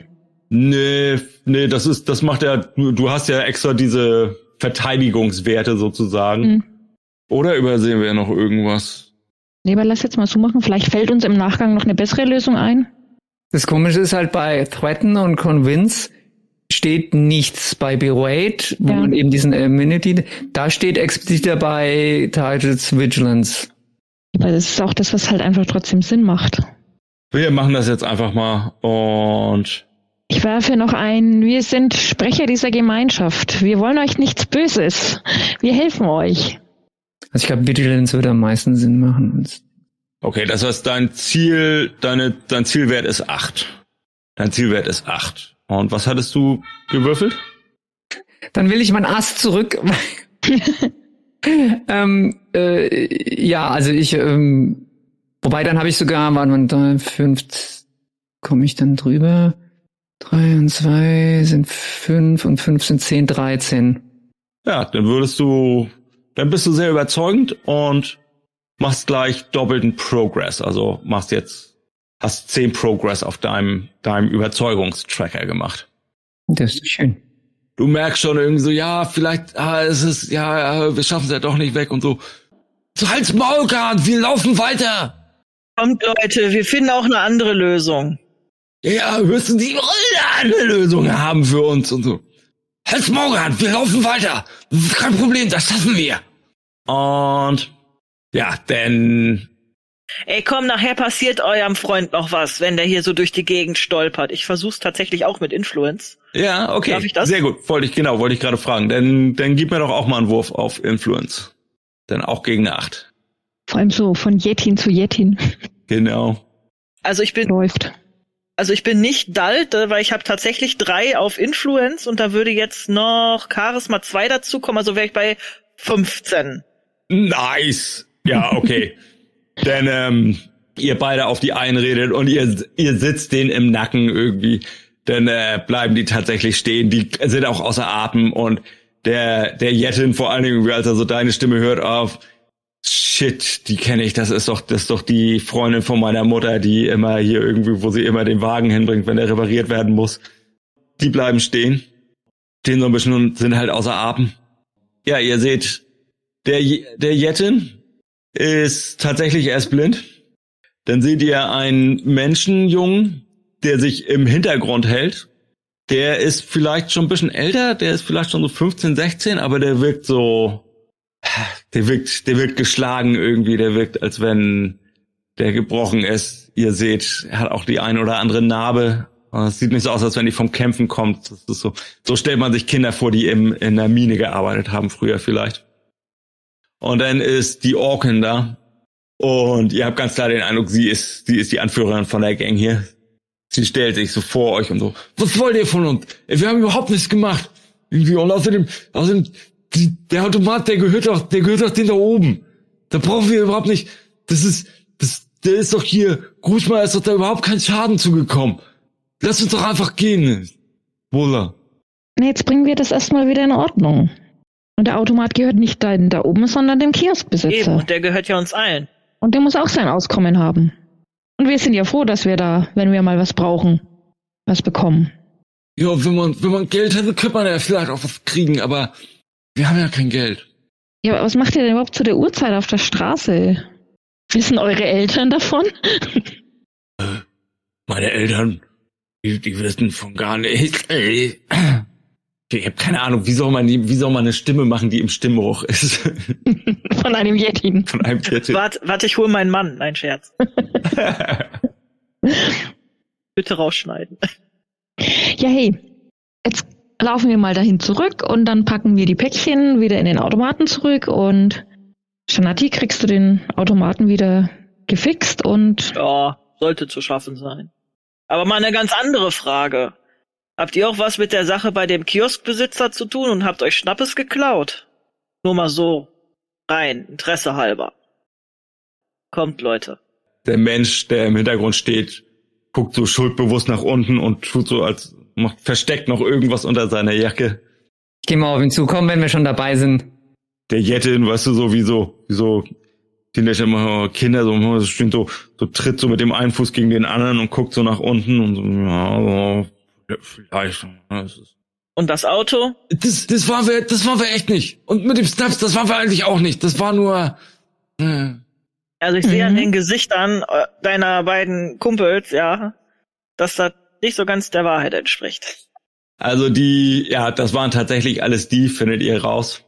Nee, nee, das ist, das macht ja, du, hast ja extra diese Verteidigungswerte sozusagen. Mhm. Oder übersehen wir noch irgendwas? Nee, aber lass jetzt mal so machen. Vielleicht fällt uns im Nachgang noch eine bessere Lösung ein. das Komische ist halt bei Threaten und Convince steht nichts bei Berate, wo Ja. man eben diesen Amenity, da steht explizit dabei Targets Vigilance. Aber das ist auch das, was halt einfach trotzdem Sinn macht. Wir machen das jetzt einfach mal und Ich werfe noch ein, wir sind Sprecher dieser Gemeinschaft. Wir wollen euch nichts Böses. Wir helfen euch. Also ich glaube, Vigilance würde am meisten Sinn machen. Okay, das heißt, dein Ziel, deine, dein Zielwert ist acht. Dein Zielwert ist acht. Und was hattest du gewürfelt? Dann will ich mein Ass zurück. ähm, äh, ja, also ich, ähm, wobei dann habe ich sogar, waren wir da, fünf, komme ich dann drüber? Drei und zwei sind fünf und fünf sind zehn, dreizehn. Ja, dann würdest du, dann bist du sehr überzeugend und machst gleich doppelten Progress. Also machst jetzt, hast zehn Progress auf deinem, deinem Überzeugungstracker gemacht. Das ist schön. Du merkst schon irgendwie so, ja, vielleicht, ah, es ist, ja, ja, wir schaffen es ja doch nicht weg und so. So halt's Maul, Kahn, wir laufen weiter. Kommt, Leute, wir finden auch eine andere Lösung. Ja, müssen die alle eine Lösung haben für uns und so. Halt's Kahn, wir laufen weiter. Kein Problem, das schaffen wir. Und, ja, denn Ey, komm, nachher passiert eurem Freund noch was, wenn der hier so durch die Gegend stolpert. Ich versuch's tatsächlich auch mit Influence. Ja, okay. Darf ich das? Sehr gut. Wollte ich, genau, wollte ich gerade fragen. Dann, dann gib mir doch auch mal einen Wurf auf Influence. Dann auch gegen eine Acht. Vor allem so von Jetin zu Jetin Genau. Also ich bin, läuft. also ich bin nicht dalt, äh, weil ich habe tatsächlich drei auf Influence und da würde jetzt noch Charisma 2 dazukommen, also wäre ich bei 15. Nice. Ja, okay. Denn ähm, ihr beide auf die einredet und ihr, ihr sitzt den im Nacken irgendwie. dann äh, bleiben die tatsächlich stehen. Die sind auch außer Atem und der, der Jettin vor allen Dingen, als er so deine Stimme hört, auf, shit, die kenne ich, das ist doch, das ist doch die Freundin von meiner Mutter, die immer hier irgendwie, wo sie immer den Wagen hinbringt, wenn er repariert werden muss. Die bleiben stehen, stehen so ein bisschen und sind halt außer Atem. Ja, ihr seht, der, der Jettin ist tatsächlich erst blind. Dann seht ihr einen Menschenjungen, der sich im Hintergrund hält. Der ist vielleicht schon ein bisschen älter, der ist vielleicht schon so 15, 16, aber der wirkt so, der wirkt, der wirkt geschlagen irgendwie, der wirkt, als wenn der gebrochen ist. Ihr seht, er hat auch die eine oder andere Narbe. Es sieht nicht so aus, als wenn die vom Kämpfen kommt. Das ist so, so stellt man sich Kinder vor, die im, in der Mine gearbeitet haben, früher vielleicht. Und dann ist die Orkin da. Und ihr habt ganz klar den Eindruck, sie ist, sie ist die Anführerin von der Gang hier. Sie stellt sich so vor euch und so, was wollt ihr von uns? Wir haben überhaupt nichts gemacht. Und außerdem, außerdem, die, der Automat, der gehört doch, der gehört doch den da oben. Da brauchen wir überhaupt nicht, das ist, das, der ist doch hier, Grußmal ist doch da überhaupt kein Schaden zugekommen. Lass uns doch einfach gehen. Wohler. Nee, jetzt bringen wir das erstmal wieder in Ordnung. Und der Automat gehört nicht da, da oben, sondern dem Kioskbesitzer. Eben, und der gehört ja uns allen. Und der muss auch sein Auskommen haben. Und wir sind ja froh, dass wir da, wenn wir mal was brauchen, was bekommen. Ja, wenn man, wenn man Geld hätte, könnte man ja vielleicht auch was kriegen, aber wir haben ja kein Geld. Ja, aber was macht ihr denn überhaupt zu der Uhrzeit auf der Straße? Wissen eure Eltern davon? Meine Eltern, die, die wissen von gar nichts. Ich habe keine Ahnung, wie soll man wie soll man eine Stimme machen, die im Stimmbruch ist? Von einem Yetin. Von einem Yetin. Warte, warte, ich hole meinen Mann. Nein, Scherz. Bitte rausschneiden. Ja, hey, jetzt laufen wir mal dahin zurück und dann packen wir die Päckchen wieder in den Automaten zurück und Shanati, kriegst du den Automaten wieder gefixt und Ja, sollte zu schaffen sein. Aber mal eine ganz andere Frage. Habt ihr auch was mit der Sache bei dem Kioskbesitzer zu tun und habt euch Schnappes geklaut? Nur mal so. Rein, Interesse halber. Kommt, Leute. Der Mensch, der im Hintergrund steht, guckt so schuldbewusst nach unten und tut so, als macht, versteckt noch irgendwas unter seiner Jacke. Ich geh mal auf ihn zukommen, wenn wir schon dabei sind. Der Jettin, weißt du, so wie so, wie so Teenager, immer Kinder, so, so, stehen so, so tritt so mit dem einen Fuß gegen den anderen und guckt so nach unten und so, ja, so, ja, vielleicht. ja, Das, ist Und das Auto? das, das waren wir, das waren wir echt nicht. Und mit dem Snaps, das waren wir eigentlich auch nicht. Das war nur. Äh, Also ich sehe Mhm. an den Gesichtern äh, deiner beiden Kumpels, ja, dass das nicht so ganz der Wahrheit entspricht. Also die, ja, das waren tatsächlich alles die, findet ihr raus.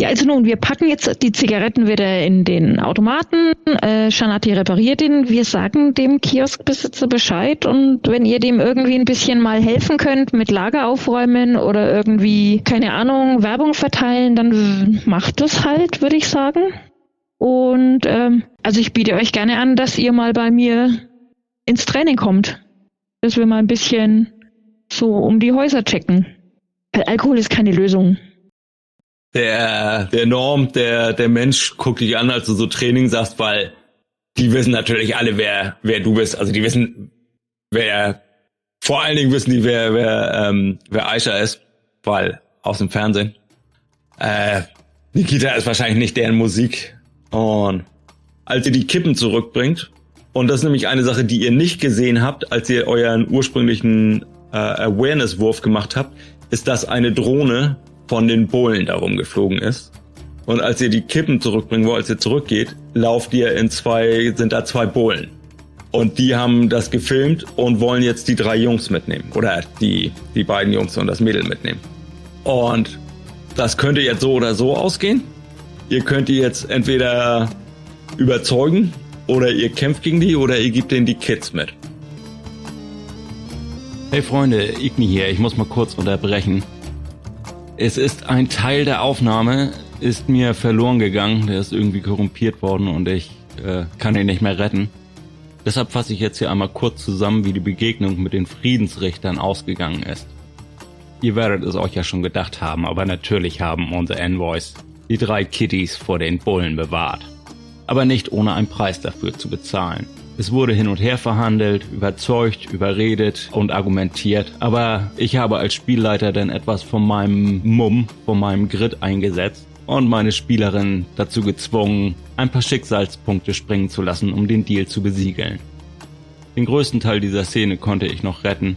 Ja, also nun, wir packen jetzt die Zigaretten wieder in den Automaten. Äh, Shanati repariert ihn. Wir sagen dem Kioskbesitzer Bescheid und wenn ihr dem irgendwie ein bisschen mal helfen könnt mit Lager aufräumen oder irgendwie, keine Ahnung, Werbung verteilen, dann macht das halt, würde ich sagen. Und ähm, also ich biete euch gerne an, dass ihr mal bei mir ins Training kommt. Dass wir mal ein bisschen so um die Häuser checken. Weil Alkohol ist keine Lösung. Der, der Norm, der, der Mensch guckt dich an, als du so Training sagst, weil die wissen natürlich alle, wer, wer du bist. Also die wissen, wer, vor allen Dingen wissen die, wer, wer, ähm, wer Aisha ist, weil aus dem Fernsehen. Äh, Nikita ist wahrscheinlich nicht deren Musik. Und als ihr die Kippen zurückbringt, und das ist nämlich eine Sache, die ihr nicht gesehen habt, als ihr euren ursprünglichen äh, Awareness-Wurf gemacht habt, ist, dass eine Drohne von den Bullen darum geflogen ist. Und als ihr die Kippen zurückbringen wollt, als ihr zurückgeht, lauft ihr in zwei, sind da zwei Bullen. Und die haben das gefilmt und wollen jetzt die drei Jungs mitnehmen. Oder die, die beiden Jungs und das Mädel mitnehmen. Und das könnte jetzt so oder so ausgehen. Ihr könnt die jetzt entweder überzeugen oder ihr kämpft gegen die oder ihr gebt denen die Kids mit. Hey Freunde, Igni hier, ich muss mal kurz unterbrechen. Es ist ein Teil der Aufnahme, ist mir verloren gegangen, der ist irgendwie korrumpiert worden und ich äh, kann ihn nicht mehr retten. Deshalb fasse ich jetzt hier einmal kurz zusammen, wie die Begegnung mit den Friedensrichtern ausgegangen ist. Ihr werdet es euch ja schon gedacht haben, aber natürlich haben unsere Envoys die drei Kitties vor den Bullen bewahrt. Aber nicht ohne einen Preis dafür zu bezahlen. Es wurde hin und her verhandelt, überzeugt, überredet und argumentiert. Aber ich habe als Spielleiter dann etwas von meinem Mumm, von meinem Grid eingesetzt und meine Spielerin dazu gezwungen, ein paar Schicksalspunkte springen zu lassen, um den Deal zu besiegeln. Den größten Teil dieser Szene konnte ich noch retten.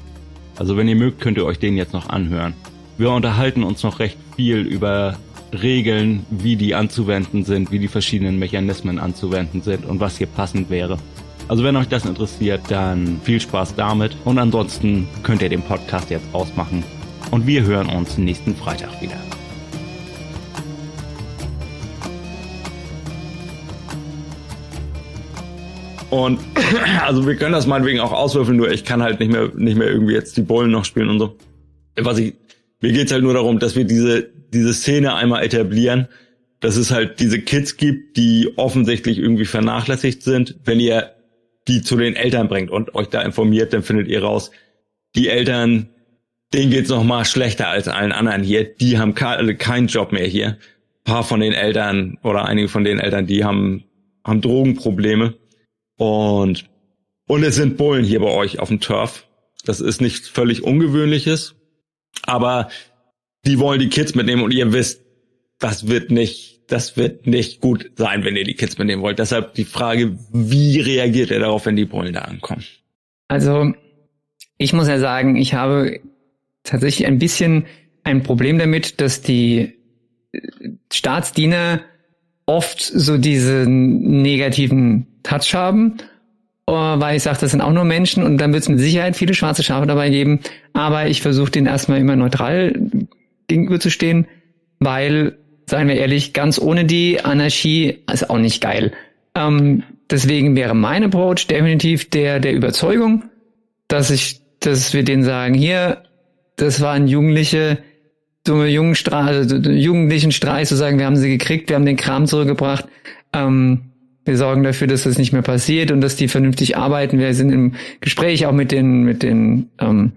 Also wenn ihr mögt, könnt ihr euch den jetzt noch anhören. Wir unterhalten uns noch recht viel über Regeln, wie die anzuwenden sind, wie die verschiedenen Mechanismen anzuwenden sind und was hier passend wäre. Also wenn euch das interessiert, dann viel Spaß damit und ansonsten könnt ihr den Podcast jetzt ausmachen und wir hören uns nächsten Freitag wieder. Und also wir können das meinetwegen auch auswürfeln, nur ich kann halt nicht mehr nicht mehr irgendwie jetzt die Bullen noch spielen und so. Was ich mir geht's halt nur darum, dass wir diese diese Szene einmal etablieren, dass es halt diese Kids gibt, die offensichtlich irgendwie vernachlässigt sind. Wenn ihr die zu den Eltern bringt und euch da informiert, dann findet ihr raus, die Eltern, denen geht's noch mal schlechter als allen anderen hier. Die haben keinen Job mehr hier. Ein paar von den Eltern oder einige von den Eltern, die haben haben Drogenprobleme und und es sind Bullen hier bei euch auf dem Turf. Das ist nichts völlig Ungewöhnliches, aber die wollen die Kids mitnehmen und ihr wisst, das wird nicht, das wird nicht gut sein, wenn ihr die Kids mitnehmen wollt. Deshalb die Frage, wie reagiert ihr darauf, wenn die Bullen da ankommen? Also, ich muss ja sagen, ich habe tatsächlich ein bisschen ein Problem damit, dass die Staatsdiener oft so diesen negativen Touch haben äh, weil ich sage, das sind auch nur Menschen und dann wird es mit Sicherheit viele schwarze Schafe dabei geben. Aber ich versuche den erstmal immer neutral gegenüberzustehen, weil, seien wir ehrlich, ganz ohne die Anarchie ist auch nicht geil. Ähm, deswegen wäre mein Approach definitiv der der Überzeugung, dass ich, dass wir denen sagen, hier, das waren Jugendliche, dumme Jungenstra also, jugendlichen Streich, zu sagen, wir haben sie gekriegt, wir haben den Kram zurückgebracht. Ähm, wir sorgen dafür, dass das nicht mehr passiert und dass die vernünftig arbeiten. Wir sind im Gespräch auch mit den mit den ähm,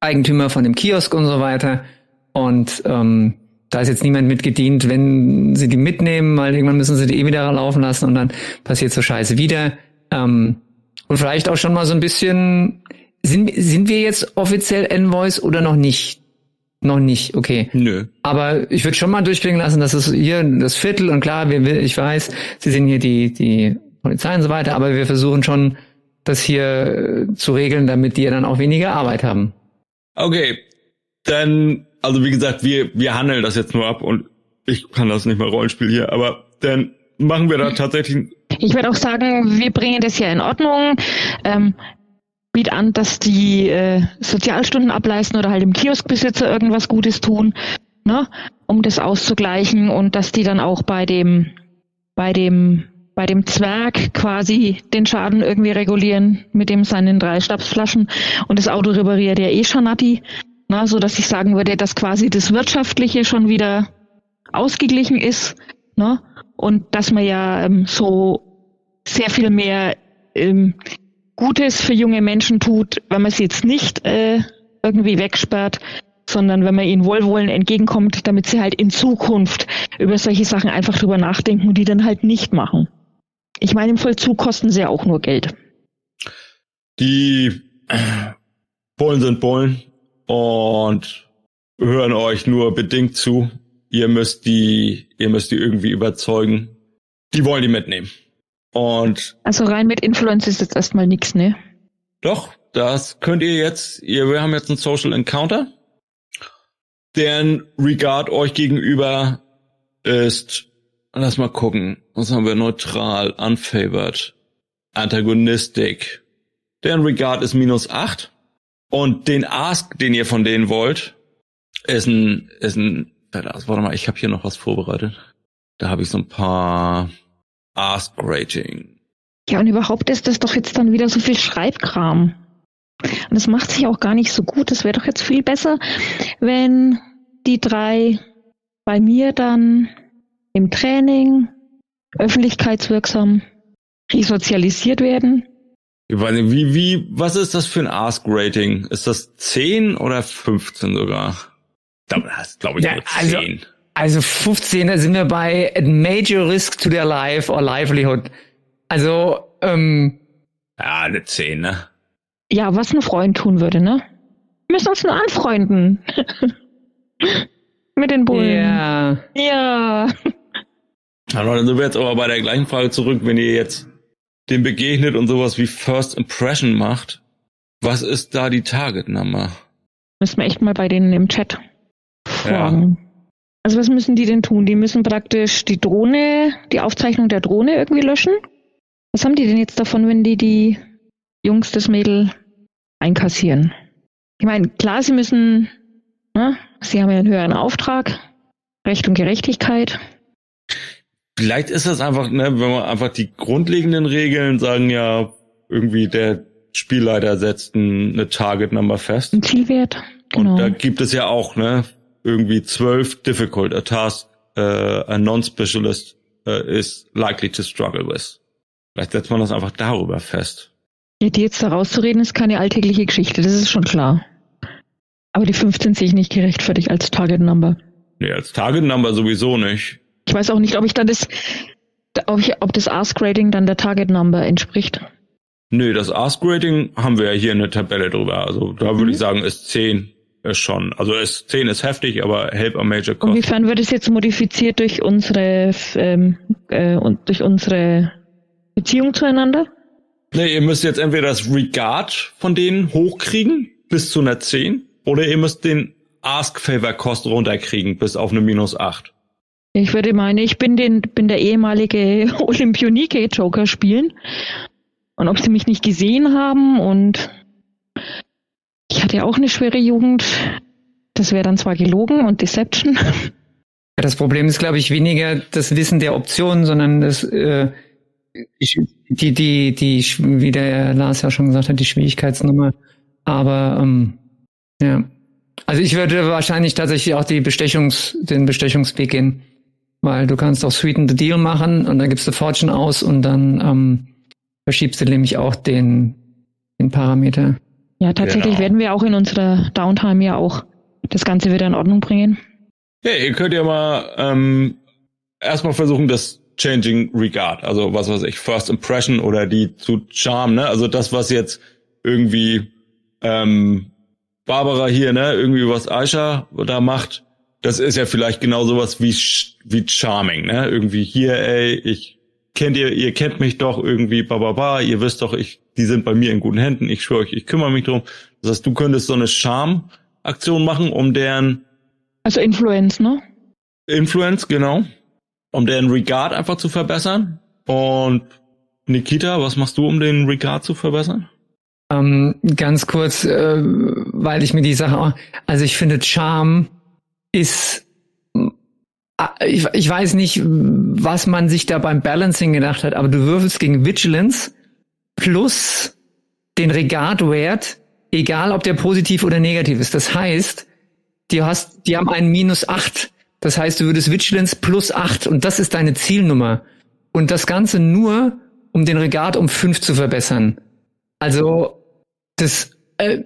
Eigentümer von dem Kiosk und so weiter. Und ähm, da ist jetzt niemand mitgedient, wenn sie die mitnehmen, weil irgendwann müssen sie die eh wieder laufen lassen und dann passiert so Scheiße wieder. Ähm, und vielleicht auch schon mal so ein bisschen, sind, sind wir jetzt offiziell Envoys oder noch nicht? Noch nicht, okay. Nö. Aber ich würde schon mal durchklingen lassen, dass es hier das Viertel und klar, wir, ich weiß, sie sind hier die, die Polizei und so weiter, aber wir versuchen schon, das hier äh, zu regeln, damit die dann auch weniger Arbeit haben. Okay, dann, also wie gesagt, wir, wir handeln das jetzt nur ab und ich kann das nicht mal Rollenspiel hier, aber dann machen wir da tatsächlich. Ich würde auch sagen, wir bringen das ja in Ordnung. Ähm, biet an, dass die äh, Sozialstunden ableisten oder halt dem Kioskbesitzer irgendwas Gutes tun, ne, um das auszugleichen und dass die dann auch bei dem bei dem bei dem Zwerg quasi den Schaden irgendwie regulieren mit dem seinen drei Stabsflaschen und das Auto repariert ja eh Schanatti, ne, so dass ich sagen würde, dass quasi das wirtschaftliche schon wieder ausgeglichen ist, ne, und dass man ja ähm, so sehr viel mehr ähm, Gutes für junge Menschen tut, wenn man sie jetzt nicht äh, irgendwie wegsperrt, sondern wenn man ihnen wohlwollend entgegenkommt, damit sie halt in Zukunft über solche Sachen einfach drüber nachdenken und die dann halt nicht machen. Ich meine, im Vollzug kosten sie ja auch nur Geld. Die Bullen sind Bullen und hören euch nur bedingt zu. Ihr müsst die, ihr müsst die irgendwie überzeugen. Die wollen die mitnehmen. Und also rein mit Influence ist jetzt erstmal nix, ne? Doch, das könnt ihr jetzt, ihr, wir haben jetzt einen Social Encounter. Deren Regard euch gegenüber ist, lass mal gucken, was haben wir neutral, unfavored, antagonistic. Deren Regard ist minus acht Und den Ask, den ihr von denen wollt, ist ein, ist ein, warte mal, ich habe hier noch was vorbereitet. Da habe ich so ein paar Ask Rating. Ja, und überhaupt ist das doch jetzt dann wieder so viel Schreibkram. Und das macht sich auch gar nicht so gut. Es wäre doch jetzt viel besser, wenn die drei bei mir dann im Training öffentlichkeitswirksam resozialisiert werden. Wie, wie, was ist das für ein Ask-Rating? Ist das 10 oder 15 sogar? Das glaube ich ja, 10. Also, also 15, da sind wir bei major risk to their life or livelihood. Also, ähm, Ja, eine 10, ne? Ja, was ein Freund tun würde, ne? Wir müssen uns nur anfreunden. Mit den Bullen. Ja. Ja. Aber dann sind wir jetzt aber bei der gleichen Frage zurück, wenn ihr jetzt dem begegnet und sowas wie First Impression macht, was ist da die Target Number? Müssen wir echt mal bei denen im Chat fragen. Also was müssen die denn tun? Die müssen praktisch die Drohne, die Aufzeichnung der Drohne irgendwie löschen. Was haben die denn jetzt davon, wenn die die Jungs das Mädel einkassieren? Ich meine, klar, sie müssen, ne, sie haben ja einen höheren Auftrag, Recht und Gerechtigkeit. Vielleicht ist das einfach, ne, wenn man einfach die grundlegenden Regeln sagen ja, irgendwie der Spielleiter setzt ein, eine Target Number fest. Ein Zielwert. Genau. Und da gibt es ja auch, ne, irgendwie zwölf difficult, a task uh, a non-specialist uh, is likely to struggle with. Vielleicht setzt man das einfach darüber fest. Ja, die jetzt da rauszureden, ist keine alltägliche Geschichte, das ist schon klar. Aber die 15 sehe ich nicht gerechtfertigt als Target Number. Nee, als Target Number sowieso nicht. Ich weiß auch nicht, ob ich dann das, ob, ich, ob das Ask Rating dann der Target Number entspricht. Nö, das Ask Rating haben wir ja hier in der Tabelle drüber. Also da würde Mhm. ich sagen, ist 10 ist schon. Also ist 10 ist heftig, aber Help a Major Cost. Inwiefern wird es jetzt modifiziert durch unsere ähm, äh, und durch unsere Beziehung zueinander? Nee, ihr müsst jetzt entweder das Regard von denen hochkriegen bis zu einer 10 oder ihr müsst den Ask Favor Cost runterkriegen bis auf eine minus 8. Ich würde meinen, ich bin den, bin der ehemalige Olympionike Joker spielen. Und ob sie mich nicht gesehen haben und hatte auch eine schwere Jugend, das wäre dann zwar gelogen und Deception. Ja, Das Problem ist, glaube ich, weniger das Wissen der Optionen, sondern das, äh, die, die, die, wie der Lars ja schon gesagt hat, die Schwierigkeitsnummer. Aber ähm, ja, also ich würde wahrscheinlich tatsächlich auch die Bestechungs, den Bestechungsweg gehen, weil du kannst auch Sweeten the Deal machen und dann gibst du Fortune aus und dann ähm, verschiebst du nämlich auch den, den Parameter. Ja, tatsächlich Genau. werden wir auch in unserer Downtime ja auch das Ganze wieder in Ordnung bringen. Ja, ihr könnt ja mal ähm, erstmal versuchen, das Changing Regard, also was weiß ich, First Impression oder die zu Charm, ne? Also das, was jetzt irgendwie ähm, Barbara hier, ne, irgendwie was Aisha da macht, das ist ja vielleicht genau sowas wie wie Charming, ne? Irgendwie hier, ey, ich kennt ihr, ihr kennt mich doch irgendwie, bababa, ihr wisst doch, ich, die sind bei mir in guten Händen, ich schwöre euch, ich kümmere mich drum. Das heißt, du könntest so eine Charm-Aktion machen, um deren Also Influence, ne? Influence, genau. Um den Regard einfach zu verbessern. Und Nikita, was machst du, um den Regard zu verbessern? Ähm, ganz kurz, äh, weil ich mir die Sache, auch- also ich finde Charme ist, ich, ich weiß nicht, was man sich da beim Balancing gedacht hat, aber du würfelst gegen Vigilance plus den Regardwert, egal ob der positiv oder negativ ist. Das heißt, die hast, die haben einen minus acht. Das heißt, du würdest Vigilance plus acht und das ist deine Zielnummer. Und das Ganze nur, um den Regard um fünf zu verbessern. Also, das, äh,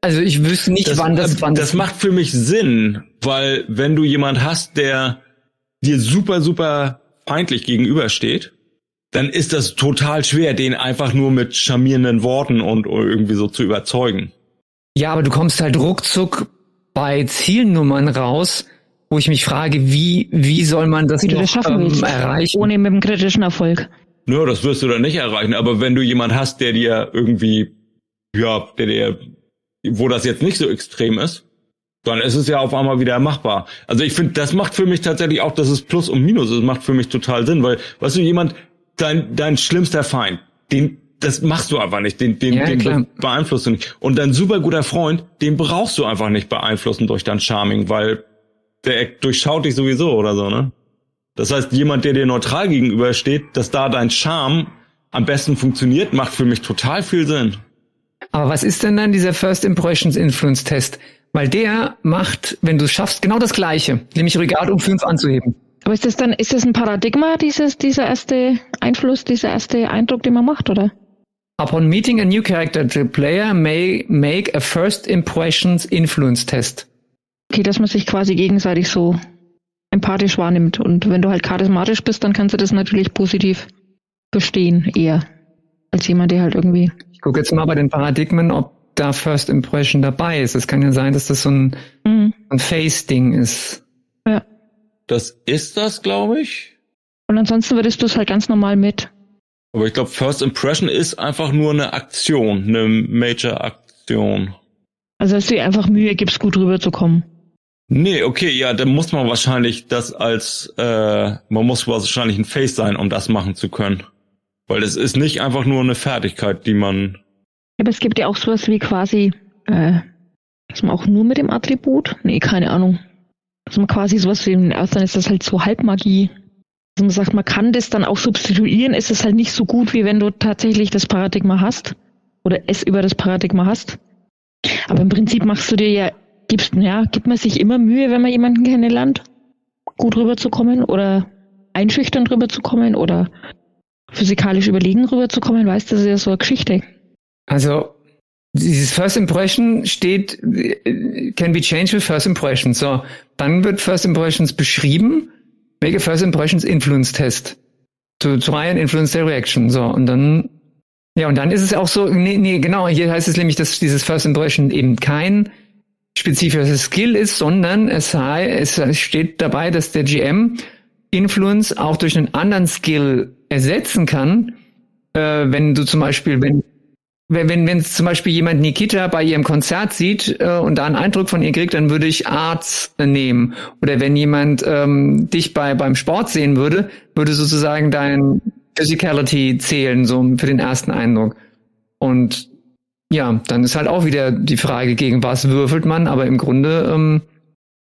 also ich wüsste nicht, wann das, wann das macht für mich Sinn, weil wenn du jemand hast, der dir super, super feindlich gegenübersteht, dann ist das total schwer, den einfach nur mit charmierenden Worten und irgendwie so zu überzeugen. Ja, aber du kommst halt ruckzuck bei Zielnummern raus, wo ich mich frage, wie, wie soll man das Wie du noch, das schaffen ähm, erreichen? Ohne mit dem kritischen Erfolg. Nö, das wirst du dann nicht erreichen. Aber wenn du jemand hast, der dir irgendwie, ja, der dir, wo das jetzt nicht so extrem ist, dann ist es ja auf einmal wieder machbar. Also ich finde, das macht für mich tatsächlich auch, dass es Plus und Minus ist, macht für mich total Sinn, weil, weißt du, jemand, dein, dein schlimmster Feind, den, das machst du einfach nicht, den, den, Ja, den beeinflusst du nicht. Und dein super guter Freund, den brauchst du einfach nicht beeinflussen durch dein Charming, weil der durchschaut dich sowieso oder so, ne? Das heißt, jemand, der dir neutral gegenübersteht, dass da dein Charme am besten funktioniert, macht für mich total viel Sinn. Aber was ist denn dann dieser First Impressions Influence Test? Weil der macht, wenn du es schaffst, genau das Gleiche, nämlich Regard um fünf anzuheben. Aber ist das dann, ist das ein Paradigma, dieses, dieser erste Einfluss, dieser erste Eindruck, den man macht, oder? Upon meeting a new character, the player may make a First Impressions Influence Test. Okay, dass man sich quasi gegenseitig so empathisch wahrnimmt. Und wenn du halt charismatisch bist, dann kannst du das natürlich positiv verstehen, eher. als jemand, der halt irgendwie. Ich gucke jetzt mal bei den Paradigmen, ob da First Impression dabei ist. Es kann ja sein, dass das so ein, Mhm. ein Face-Ding ist. Das ist das, glaube ich. Und ansonsten würdest du es halt ganz normal mit. Aber ich glaube, First Impression ist einfach nur eine Aktion, eine Major-Aktion. Also dass du dir einfach Mühe gibst, gut rüberzukommen. Nee, okay, ja, dann muss man wahrscheinlich das als, äh, man muss wahrscheinlich ein Face sein, um das machen zu können. Weil es ist nicht einfach nur eine Fertigkeit, die man, Aber es gibt ja auch sowas wie quasi, äh, dass man auch nur mit dem Attribut, nee, keine Ahnung. Dass man quasi sowas wie im Ersten ist das halt so Halbmagie. Also man sagt, man kann das dann auch substituieren, ist es halt nicht so gut, wie wenn du tatsächlich das Paradigma hast. Oder es über das Paradigma hast. Aber im Prinzip machst du dir ja, gibst, ja, gibt man sich immer Mühe, wenn man jemanden kennenlernt, gut rüberzukommen oder einschüchtern rüberzukommen oder physikalisch überlegen rüberzukommen, weißt du, das ist ja so eine Geschichte. Also, dieses First Impression steht, äh, can be changed with First Impressions. So, dann wird First Impressions beschrieben. Make a First Impressions Influence Test. To try and influence their reaction. So, und dann, ja, und dann ist es auch so, nee, nee, genau, hier heißt es nämlich, dass dieses First Impression eben kein spezifisches Skill ist, sondern es, sei, es steht dabei, dass der GM Influence auch durch einen anderen Skill ersetzen kann, äh, wenn du zum Beispiel, wenn wenn, wenn, zum Beispiel jemand Nikita bei ihrem Konzert sieht äh, und da einen Eindruck von ihr kriegt, dann würde ich Arts nehmen. Oder wenn jemand ähm, dich bei beim Sport sehen würde, würde sozusagen dein Physicality zählen, so für den ersten Eindruck. Und ja, dann ist halt auch wieder die Frage, gegen was würfelt man, aber im Grunde, ähm,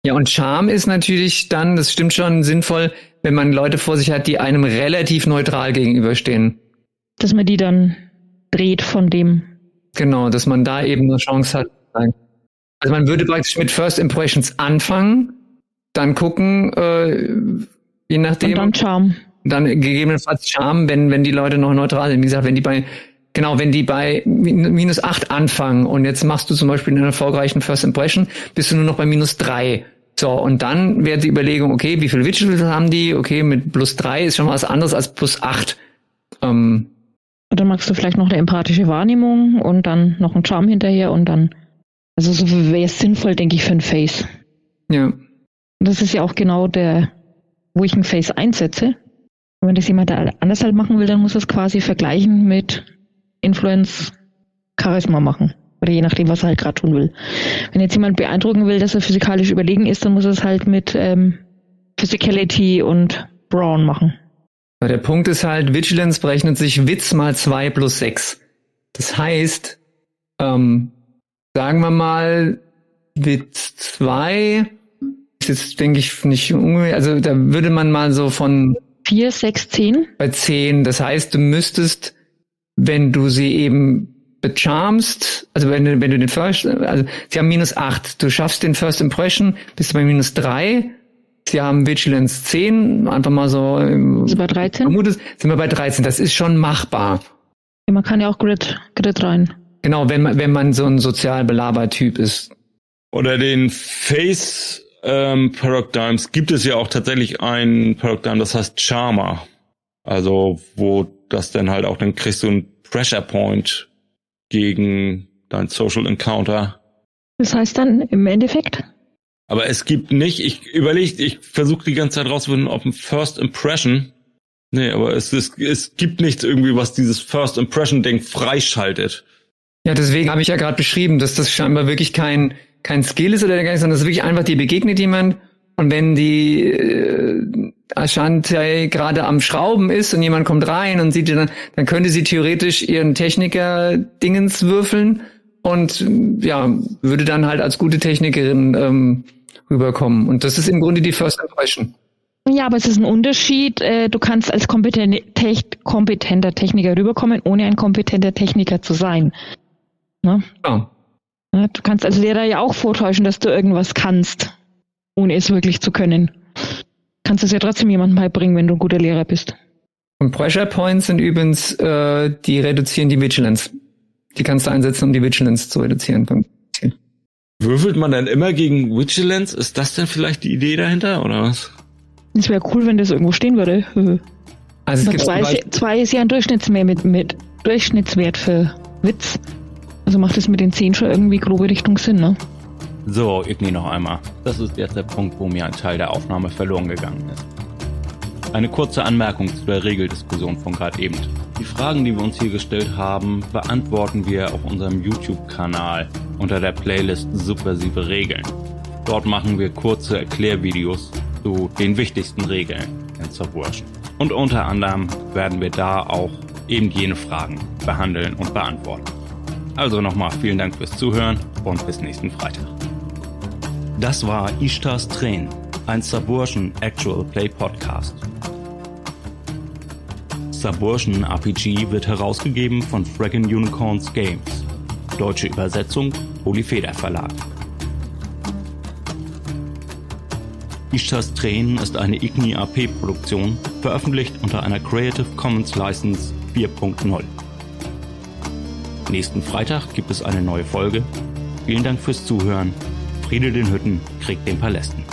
ja, und Charme ist natürlich dann, das stimmt schon, sinnvoll, wenn man Leute vor sich hat, die einem relativ neutral gegenüberstehen. dass man die dann dreht von dem. Genau, dass man da eben eine Chance hat. Also man würde praktisch mit First Impressions anfangen, dann gucken, äh, je nachdem, Und dann Charme. dann gegebenenfalls Charme, wenn, wenn die Leute noch neutral sind. Wie gesagt, wenn die bei, genau, wenn die bei min- minus acht anfangen und jetzt machst du zum Beispiel einen erfolgreichen First Impression, bist du nur noch bei minus drei. So, und dann wäre die Überlegung, okay, wie viel Vigils haben die? Okay, mit plus drei ist schon was anderes als plus acht. Ähm, Und dann machst du vielleicht noch eine empathische Wahrnehmung und dann noch einen Charme hinterher und dann. Also so wäre es sinnvoll, denke ich, für ein Face. ja. Und das ist ja auch genau der, wo ich ein Face einsetze. Und wenn das jemand anders halt machen will, dann muss er es quasi vergleichen mit Influence Charisma machen. Oder je nachdem, was er halt gerade tun will. Wenn jetzt jemand beeindrucken will, dass er physikalisch überlegen ist, dann muss er es halt mit ähm, Physicality und Brawn machen. Der Punkt ist halt, Vigilance berechnet sich Witz mal zwei plus sechs. Das heißt, ähm, sagen wir mal, Witz zwei ist jetzt, denke ich, nicht ungefähr, also da würde man mal so von 4, 6, 10. bei zehn, das heißt, du müsstest, wenn du sie eben becharmst, also wenn du, wenn du den First, also sie haben minus acht, du schaffst den First Impression, bist du bei minus drei, sie haben Vigilance 10, einfach mal so, ähm, Also bei 13. vermutest, sind wir bei 13. Das ist schon machbar. Ja, man kann ja auch Grid, Grid rein. Genau, wenn man, wenn man so ein sozial Belaber-Typ ist. Oder den Face ähm, Paradigms gibt es ja auch tatsächlich ein Paradigm, das heißt Charmer. Also wo das dann halt auch, dann kriegst du einen Pressure Point gegen dein Social Encounter. Das heißt dann im Endeffekt, Aber es gibt nicht, ich überlege, ich versuche die ganze Zeit rauszufinden, ob ein First Impression. Nee, aber es, es, es gibt nichts irgendwie, was dieses First Impression Ding freischaltet. Ja, deswegen habe ich ja gerade beschrieben, dass das scheinbar wirklich kein, kein Skill ist oder dergleichen, sondern das ist wirklich einfach, dir begegnet jemand und wenn die äh, Ashante gerade am Schrauben ist und jemand kommt rein und sieht die dann, dann könnte sie theoretisch ihren Techniker-Dingens würfeln und ja, würde dann halt als gute Technikerin ähm, rüberkommen. Und das ist im Grunde die First Impression. ja, aber es ist ein Unterschied. Äh, du kannst als kompetenter Techniker rüberkommen, ohne ein kompetenter Techniker zu sein. Ne? Ja. Du kannst als Lehrer ja auch vortäuschen, dass du irgendwas kannst, ohne es wirklich zu können. Kannst es ja trotzdem jemandem beibringen, wenn du ein guter Lehrer bist. Und Pressure Points sind übrigens, äh, die reduzieren die Vigilance. Die kannst du einsetzen, um die Vigilance zu reduzieren. Würfelt man dann immer gegen Vigilance? Ist das denn vielleicht die Idee dahinter, oder was? Es wäre cool, wenn das irgendwo stehen würde. Also es Aber gibt zwei, ist, zwei ist ja ein Durchschnittsmehr mit, mit Durchschnittswert für Witz. Also macht es mit den 10 schon irgendwie grobe Richtung Sinn, ne? So, Igni noch einmal. Das ist jetzt der Punkt, wo mir ein Teil der Aufnahme verloren gegangen ist. Eine kurze Anmerkung zu der Regeldiskussion von gerade eben. Die Fragen, die wir uns hier gestellt haben, beantworten wir auf unserem YouTube-Kanal unter der Playlist Subversive Regeln. Dort machen wir kurze Erklärvideos zu den wichtigsten Regeln in Subversion. Und unter anderem werden wir da auch eben jene Fragen behandeln und beantworten. Also nochmal vielen Dank fürs Zuhören und bis nächsten Freitag. Das war Ishtars Tränen, ein Subversion Actual Play Podcast. Subversion RPG wird herausgegeben von Fraggin Unicorns Games. Deutsche Übersetzung Polyfeder Verlag. Ishtars Tränen ist eine Igni AP Produktion, veröffentlicht unter einer Creative Commons License 4.0. Nächsten Freitag gibt es eine neue Folge. Vielen Dank fürs Zuhören. Friede den Hütten, Krieg den Palästen.